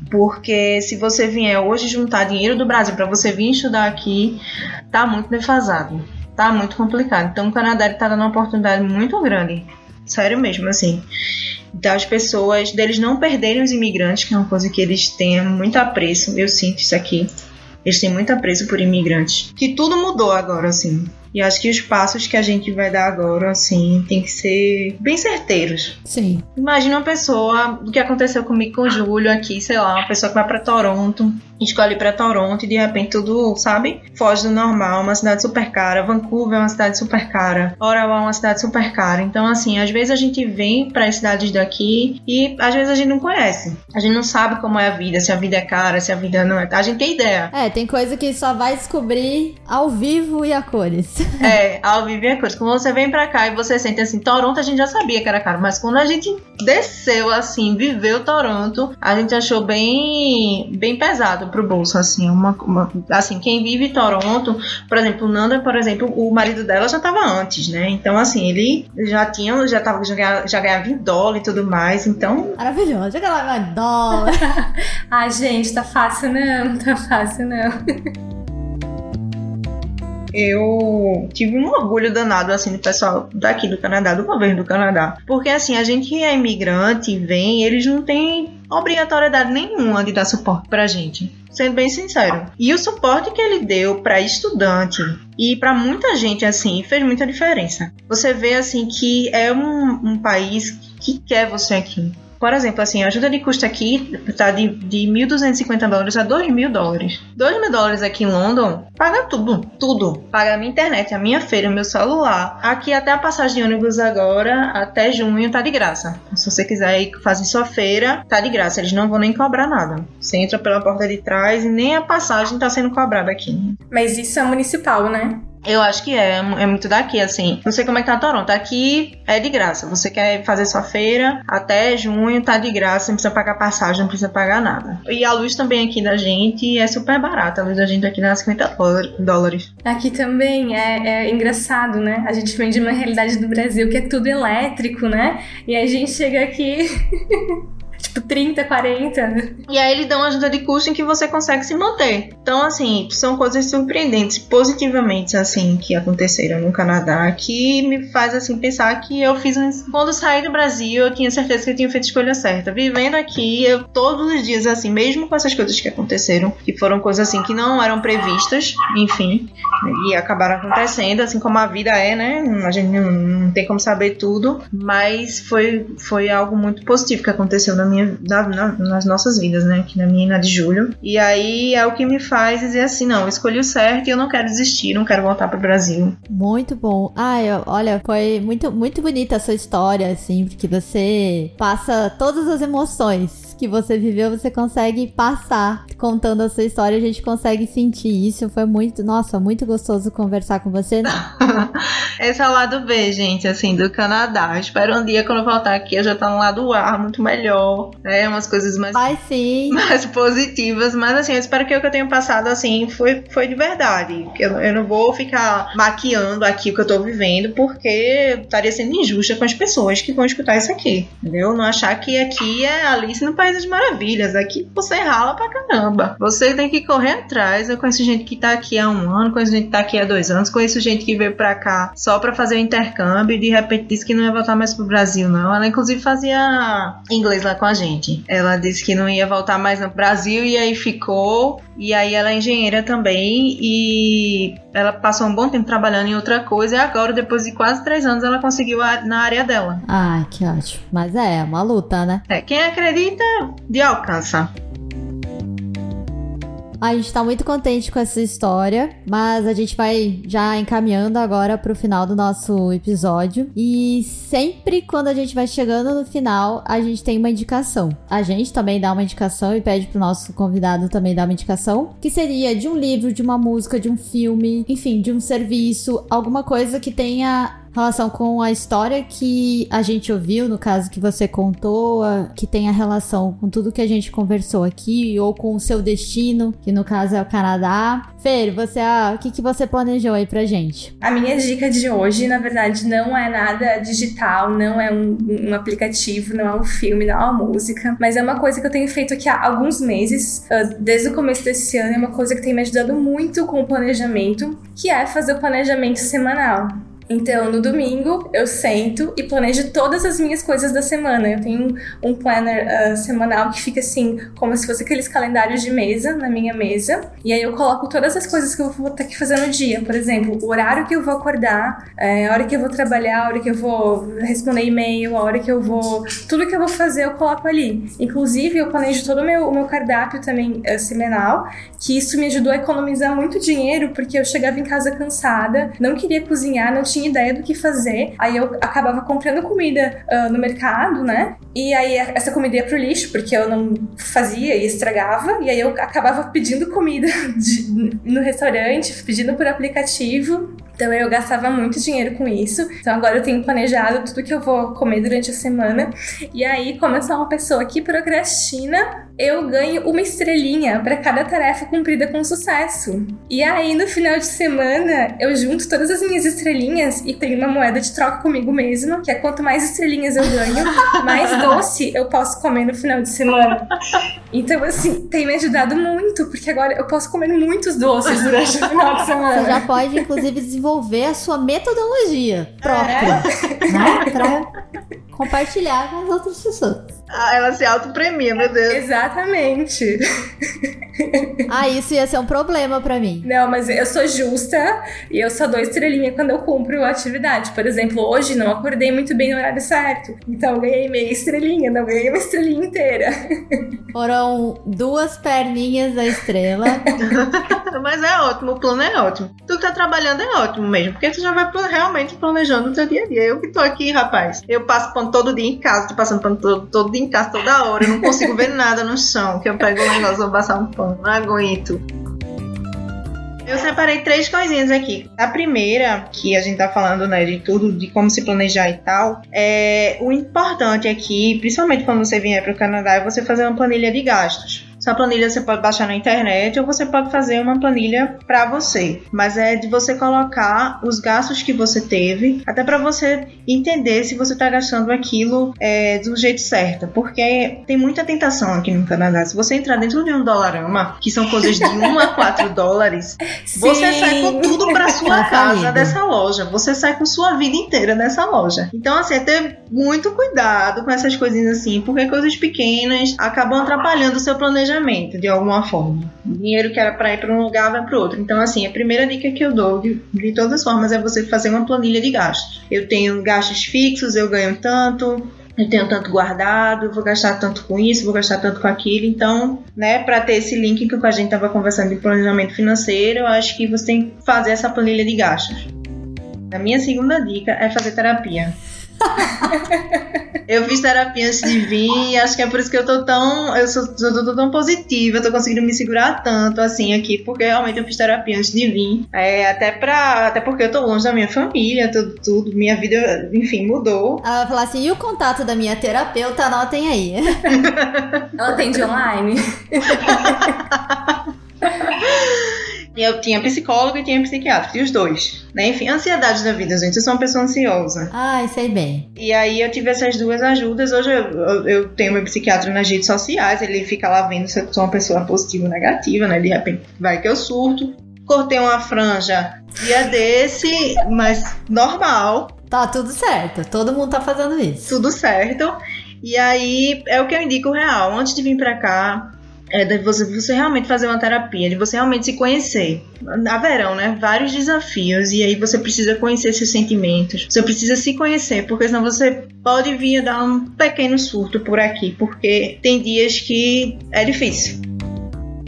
porque se você vier hoje juntar dinheiro do Brasil para você vir estudar aqui, tá muito defasado, tá muito complicado. Então o Canadá está dando uma oportunidade muito grande, sério mesmo, assim, das pessoas, deles não perderem os imigrantes, que é uma coisa que eles têm muito apreço, eu sinto isso aqui. Eles têm muito apreço por imigrantes. Que tudo mudou agora, assim. E acho que os passos que a gente vai dar agora, assim, tem que ser bem certeiros.
Sim.
Imagina uma pessoa, o que aconteceu comigo com o Júlio aqui, sei lá, uma pessoa que vai para Toronto, escolhe para Toronto e de repente tudo, sabe? Foge do normal, uma cidade super cara. Vancouver é uma cidade super cara. Ottawa é uma cidade super cara. Então, assim, às vezes a gente vem para as cidades daqui e às vezes a gente não conhece. A gente não sabe como é a vida, se a vida é cara, se a vida não é. A gente tem ideia.
É, tem coisa que só vai descobrir ao vivo e a cores. *laughs*
É, ao vivo é coisa. Quando você vem pra cá e você sente assim, Toronto a gente já sabia que era caro, mas quando a gente desceu assim, viveu Toronto, a gente achou bem bem pesado pro bolso, assim, uma, uma assim, quem vive Toronto, por exemplo, o Nanda, por exemplo, o marido dela já tava antes, né? Então, assim, ele já tinha, já tava, já ganhava, já ganhava em dólar e tudo mais, então...
Maravilhoso, já ganhava em dólar. *laughs*
Ai, gente, tá fácil não, tá fácil não *laughs*
eu tive um orgulho danado, assim, do pessoal daqui do Canadá, do governo do Canadá. Porque, assim, a gente é imigrante, vem, eles não têm obrigatoriedade nenhuma de dar suporte pra gente. Sendo bem sincero. E o suporte que ele deu para estudante e para muita gente, assim, fez muita diferença. Você vê, assim, que é um, um país que quer você aqui. Por exemplo, assim, a ajuda de custo aqui tá de, de 1.250 dólares a 2.000 dólares. 2.000 dólares aqui em London paga tudo, tudo. Paga a minha internet, a minha feira, o meu celular. Aqui até a passagem de ônibus agora, até junho, tá de graça. Se você quiser ir fazer sua feira, tá de graça. Eles não vão nem cobrar nada. Você entra pela porta de trás e nem a passagem tá sendo cobrada aqui.
Mas isso é municipal, né?
Eu acho que é, é muito daqui, assim. Não sei como é que tá Toronto. Aqui é de graça. Você quer fazer sua feira até junho, tá de graça, não precisa pagar passagem, não precisa pagar nada. E a luz também aqui da gente é super barata. A luz da gente aqui dá 50 dólares.
Aqui também é, é engraçado, né? A gente vem de uma realidade do Brasil que é tudo elétrico, né? E a gente chega aqui. *laughs* tipo 30, 40.
E aí eles dão ajuda de custo em que você consegue se manter. Então, assim, são coisas surpreendentes, positivamente, assim, que aconteceram no Canadá, que me faz, assim, pensar que eu fiz. Quando saí do Brasil, eu tinha certeza que eu tinha feito a escolha certa. Vivendo aqui, eu todos os dias, assim, mesmo com essas coisas que aconteceram, que foram coisas, assim, que não eram previstas, enfim, e acabaram acontecendo, assim como a vida é, né? A gente não, não tem como saber tudo, mas foi, foi algo muito positivo que aconteceu na minha, na, na, nas nossas vidas, né? Aqui na minha e na de Júlio. E aí é o que me faz dizer assim: não, escolhi o certo e eu não quero desistir, não quero voltar para o Brasil.
Muito bom. Ai, olha, foi muito, muito bonita a sua história, assim, porque você passa todas as emoções que você viveu, você consegue passar contando a sua história, a gente consegue sentir isso. Foi muito, nossa, muito gostoso conversar com você. *laughs*
Esse é o lado B, gente, assim, do Canadá. espero um dia quando eu voltar aqui eu já tá no lado A, muito melhor, né? Umas coisas mais
Vai sim. *laughs*
mais positivas, mas assim, eu espero que o que eu tenha passado assim foi foi de verdade. Que eu, eu não vou ficar maquiando aqui o que eu tô vivendo, porque estaria sendo injusta com as pessoas que vão escutar isso aqui, entendeu? Não achar que aqui é Alice no País das Maravilhas, aqui você rala pra caramba. Você tem que correr atrás. Eu conheço gente que tá aqui há um ano, conheço gente que tá aqui há dois anos, conheço gente que veio pra cá só pra fazer o intercâmbio e de repente disse que não ia voltar mais pro Brasil, não. Ela inclusive fazia inglês lá com a gente. Ela disse que não ia voltar mais no Brasil e aí ficou. E aí ela é engenheira também e ela passou um bom tempo trabalhando em outra coisa e agora, depois de quase três anos, ela conseguiu a, na área dela.
Ai, que ótimo. Mas é, é uma luta, né?
É, quem acredita, de alcança.
A gente tá muito contente com essa história, mas a gente vai já encaminhando agora pro final do nosso episódio. E sempre quando a gente vai chegando no final, a gente tem uma indicação. A gente também dá uma indicação e pede pro nosso convidado também dar uma indicação, que seria de um livro, de uma música, de um filme, enfim, de um serviço, alguma coisa que tenha relação com a história que a gente ouviu, no caso que você contou, que tem a relação com tudo que a gente conversou aqui, ou com o seu destino, que no caso é o Canadá. Fer, você, ah, o que, que você planejou aí pra gente?
A minha dica de hoje, na verdade, não é nada digital, não é um, um aplicativo, não é um filme, não é uma música, mas é uma coisa que eu tenho feito aqui há alguns meses, uh, desde o começo desse ano, é uma coisa que tem me ajudado muito com o planejamento, que é fazer o planejamento semanal. Então, no domingo, eu sento e planejo todas as minhas coisas da semana. Eu tenho um planner uh, semanal que fica assim, como se fosse aqueles calendários de mesa na minha mesa. E aí eu coloco todas as coisas que eu vou ter que fazer no dia. Por exemplo, o horário que eu vou acordar, é, a hora que eu vou trabalhar, a hora que eu vou responder e-mail, a hora que eu vou. Tudo que eu vou fazer eu coloco ali. Inclusive, eu planejo todo o meu, o meu cardápio também uh, semanal, que isso me ajudou a economizar muito dinheiro, porque eu chegava em casa cansada, não queria cozinhar, não tinha ideia do que fazer. Aí eu acabava comprando comida uh, no mercado, né? E aí essa comida ia pro lixo, porque eu não fazia e estragava. E aí eu acabava pedindo comida *laughs* de, no restaurante, pedindo por aplicativo. Então eu gastava muito dinheiro com isso. Então agora eu tenho planejado tudo que eu vou comer durante a semana. E aí, como eu sou uma pessoa que procrastina, eu ganho uma estrelinha para cada tarefa cumprida com sucesso. E aí, no final de semana, eu junto todas as minhas estrelinhas e tenho uma moeda de troca comigo mesma, que é quanto mais estrelinhas eu ganho, *laughs* mais doce eu posso comer no final de semana. Então, assim, tem me ajudado muito, porque agora eu posso comer muitos doces durante o final de semana.
Você já pode, inclusive, desenvolver a sua metodologia própria, é. né? Pra compartilhar com as outras pessoas.
Ah, ela se auto-premia, meu Deus.
Exatamente. *laughs*
ah, isso ia ser um problema para mim.
Não, mas eu sou justa e eu só dou estrelinha quando eu cumpro a atividade. Por exemplo, hoje não acordei muito bem no horário certo. Então eu ganhei meia estrelinha, não ganhei uma estrelinha inteira. *laughs*
Foram duas perninhas da estrela. *laughs*
mas é ótimo, o plano é ótimo. Tu que tá trabalhando é ótimo mesmo, porque tu já vai realmente planejando o seu dia a dia. Eu que tô aqui, rapaz, eu passo todo dia em casa, tô passando pano todo, todo dia em casa toda hora, eu não consigo ver nada no chão, que eu pego o negócio, vou passar um pano, não aguento. Eu separei três coisinhas aqui. A primeira, que a gente tá falando, né, de tudo, de como se planejar e tal, é o importante aqui, principalmente quando você vier para o Canadá, é você fazer uma planilha de gastos. Essa planilha você pode baixar na internet ou você pode fazer uma planilha para você. Mas é de você colocar os gastos que você teve, até para você entender se você está gastando aquilo é, do jeito certo. Porque tem muita tentação aqui no Canadá. Se você entrar dentro de um dolarama, que são coisas de 1 a 4 *laughs* dólares, Sim. você sai com tudo para sua tá casa dessa loja. Você sai com sua vida inteira dessa loja. Então, assim, é ter muito cuidado com essas coisinhas assim, porque coisas pequenas acabam atrapalhando o seu planejamento planejamento de alguma forma. O dinheiro que era para ir para um lugar vai para outro. Então, assim, a primeira dica que eu dou, de, de todas as formas, é você fazer uma planilha de gastos. Eu tenho gastos fixos, eu ganho tanto, eu tenho tanto guardado, vou gastar tanto com isso, vou gastar tanto com aquilo. Então, né, para ter esse link que a gente estava conversando de planejamento financeiro, eu acho que você tem que fazer essa planilha de gastos. A minha segunda dica é fazer terapia. *laughs* Eu fiz terapia antes de vir e acho que é por isso que eu tô tão. Eu sou, eu tô tão positiva, eu tô conseguindo me segurar tanto assim aqui, porque realmente eu fiz terapia antes de vir. É, até pra. Até porque eu tô longe da minha família, tudo, tudo. Minha vida, enfim, mudou.
Ela vai falar assim: e o contato da minha terapeuta? Anotem aí. *laughs*
Ela atende online. *laughs*
Eu tinha psicólogo e tinha psiquiatra, e os dois. Né? Enfim, ansiedade da vida, gente. Eu sou uma pessoa ansiosa.
Ai, sei bem.
E aí eu tive essas duas ajudas. Hoje eu, eu, eu tenho meu psiquiatra nas redes sociais, ele fica lá vendo se eu sou uma pessoa positiva ou negativa, né? De repente vai que eu surto. Cortei uma franja dia desse, mas normal.
Tá tudo certo. Todo mundo tá fazendo isso.
Tudo certo. E aí é o que eu indico real. Antes de vir pra cá, é de você, você realmente fazer uma terapia, de você realmente se conhecer. Haverão, né? Vários desafios, e aí você precisa conhecer seus sentimentos, você precisa se conhecer, porque senão você pode vir a dar um pequeno surto por aqui, porque tem dias que é difícil.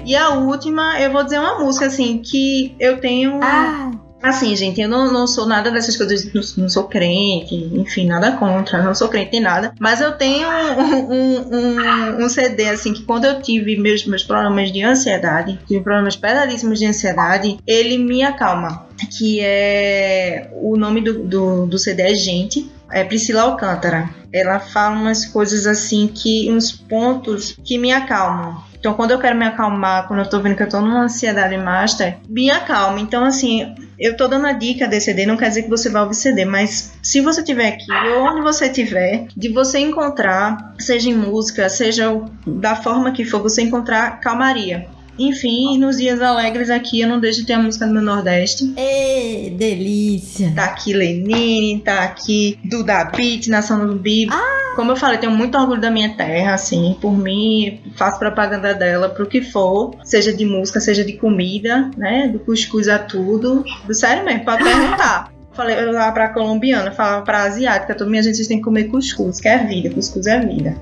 E a última, eu vou dizer uma música assim que eu tenho.
Ah,
Assim, gente, eu não, não sou nada dessas coisas, não, não sou crente, enfim, nada contra, não sou crente em nada. Mas eu tenho um, um, um, um CD, assim, que quando eu tive meus, meus problemas de ansiedade, tive problemas pesadíssimos de ansiedade, ele me acalma. Que é. O nome do, do, do CD é Gente, é Priscila Alcântara. Ela fala umas coisas assim que. uns pontos que me acalmam. Então, quando eu quero me acalmar, quando eu tô vendo que eu tô numa ansiedade master, me acalma. Então, assim, eu tô dando a dica desse CD, não quer dizer que você vai ouvir CD, mas se você tiver aqui, ou onde você tiver, de você encontrar, seja em música, seja da forma que for, você encontrar calmaria. Enfim, nos dias alegres aqui, eu não deixo de ter a música do meu Nordeste.
ê, delícia.
Tá aqui Lenine, tá aqui Duda Beat, Nação do Bibo. Como eu falei, tenho muito orgulho da minha terra, assim, por mim, faço propaganda dela pro que for, seja de música, seja de comida, né? Do cuscuz a tudo. Do sério mesmo, pode perguntar. *laughs* Falei eu lá pra colombiana, falava pra asiática, toda minha gente vocês têm que comer cuscuz, que é vida, cuscuz é vida.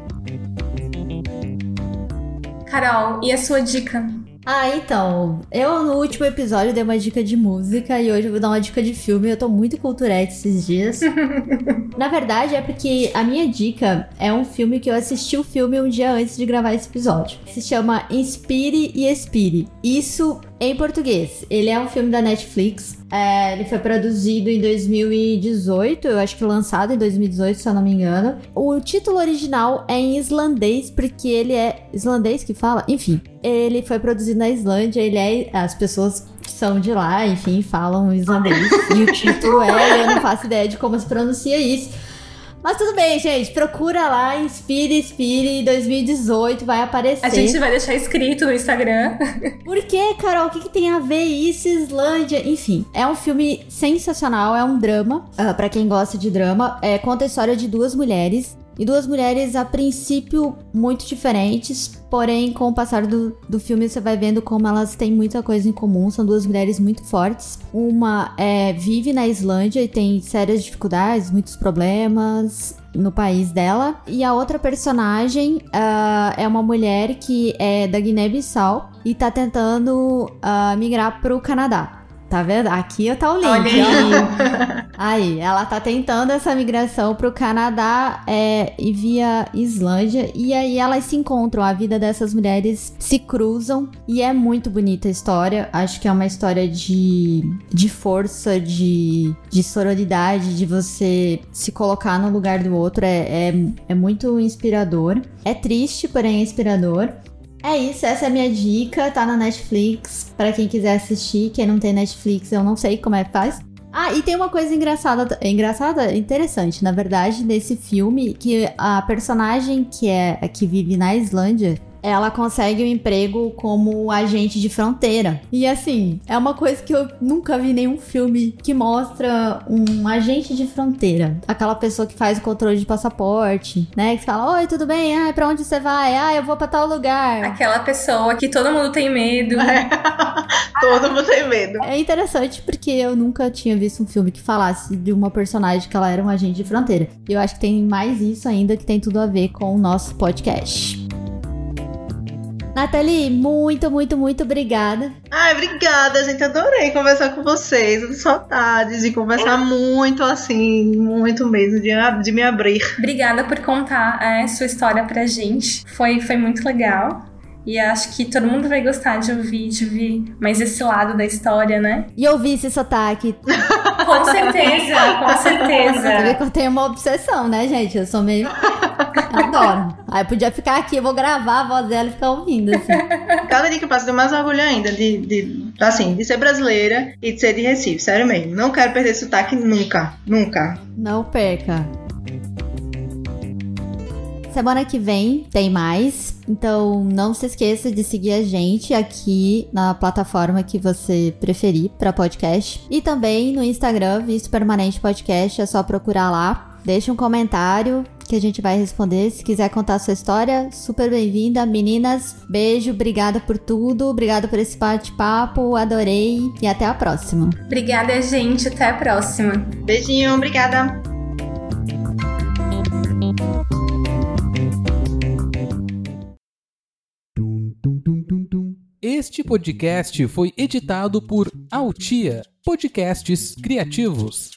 Carol, e a sua dica?
Ah, então, eu no último episódio dei uma dica de música e hoje eu vou dar uma dica de filme. Eu tô muito culturete esses dias. *laughs* Na verdade, é porque a minha dica é um filme que eu assisti o filme um dia antes de gravar esse episódio. Se chama Inspire e Expire. Isso em português. Ele é um filme da Netflix. É, ele foi produzido em 2018, eu acho que lançado em 2018, se eu não me engano. O título original é em islandês, porque ele é islandês que fala, enfim. Ele foi produzido na Islândia, ele é as pessoas que são de lá, enfim, falam islandês. *laughs* e o título é, eu não faço ideia de como se pronuncia isso. Mas tudo bem, gente. Procura lá, Inspire, Inspire 2018, vai aparecer.
A gente vai deixar escrito no Instagram. *laughs*
Por que, Carol? O que, que tem a ver isso, Islândia? Enfim, é um filme sensacional, é um drama. ah, pra quem gosta de drama, é, conta a história de duas mulheres. E duas mulheres, a princípio, muito diferentes, porém, com o passar do, do filme, você vai vendo como elas têm muita coisa em comum. São duas mulheres muito fortes. Uma é, vive na Islândia e tem sérias dificuldades, muitos problemas no país dela. E a outra personagem ah, é uma mulher que é da Guiné-Bissau e tá tentando ah, migrar pro Canadá. Tá vendo? Aqui tá o link.
Olha *laughs* aí.
Aí, ela tá tentando essa migração pro Canadá é, e via Islândia. E aí elas se encontram. A vida dessas mulheres se cruzam. E é muito bonita a história. Acho que é uma história de, de força, de, de sororidade, de você se colocar no lugar do outro. É, é, é muito inspirador. É triste, porém é inspirador. É isso, essa é a minha dica, tá na Netflix, Pra quem quiser assistir. Quem não tem Netflix, eu não sei como é que faz. Ah, e tem uma coisa engraçada, engraçada, interessante, na verdade, nesse filme, que a personagem que é que vive na Islândia, ela consegue um emprego como agente de fronteira. E assim, é uma coisa que eu nunca vi nenhum filme que mostra um agente de fronteira. Aquela pessoa que faz o controle de passaporte, né? Que fala, oi, tudo bem? Ah, pra onde você vai? Ah, eu vou pra tal lugar.
Aquela pessoa que todo mundo tem medo. *laughs*
Todo mundo tem medo.
É interessante porque eu nunca tinha visto um filme que falasse de uma personagem que ela era um agente de fronteira. E eu acho que tem mais isso ainda que tem tudo a ver com o nosso podcast. Nathalie, muito, muito, muito obrigada.
Ai, obrigada, gente. Adorei conversar com vocês. Saudades de conversar muito assim, muito mesmo, de, de me abrir.
Obrigada por contar é, sua história pra gente. Foi, foi muito legal. E acho que todo mundo vai gostar de ouvir, de ouvir mais esse lado da história, né?
E ouvir esse sotaque.
com certeza, com certeza. Você
vê que eu tenho uma obsessão, né, gente? Eu sou meio. Adoro. Aí eu podia ficar aqui, eu vou gravar a voz dela e ficar ouvindo, assim.
Cada dia que eu passo, tenho mais orgulho ainda de, de, assim, de ser brasileira e de ser de Recife, sério mesmo. Não quero perder esse sotaque nunca, nunca.
Não perca. Semana que vem tem mais. Então não se esqueça de seguir a gente aqui na plataforma que você preferir para podcast. E também no Instagram, Visto Permanente Podcast. É só procurar lá. Deixe um comentário que a gente vai responder. Se quiser contar sua história, super bem-vinda. Meninas, beijo, obrigada por tudo, obrigada por esse bate-papo, adorei e até a próxima.
Obrigada, gente, até a próxima.
Beijinho, obrigada.
Este podcast foi editado por Altia Podcasts Criativos.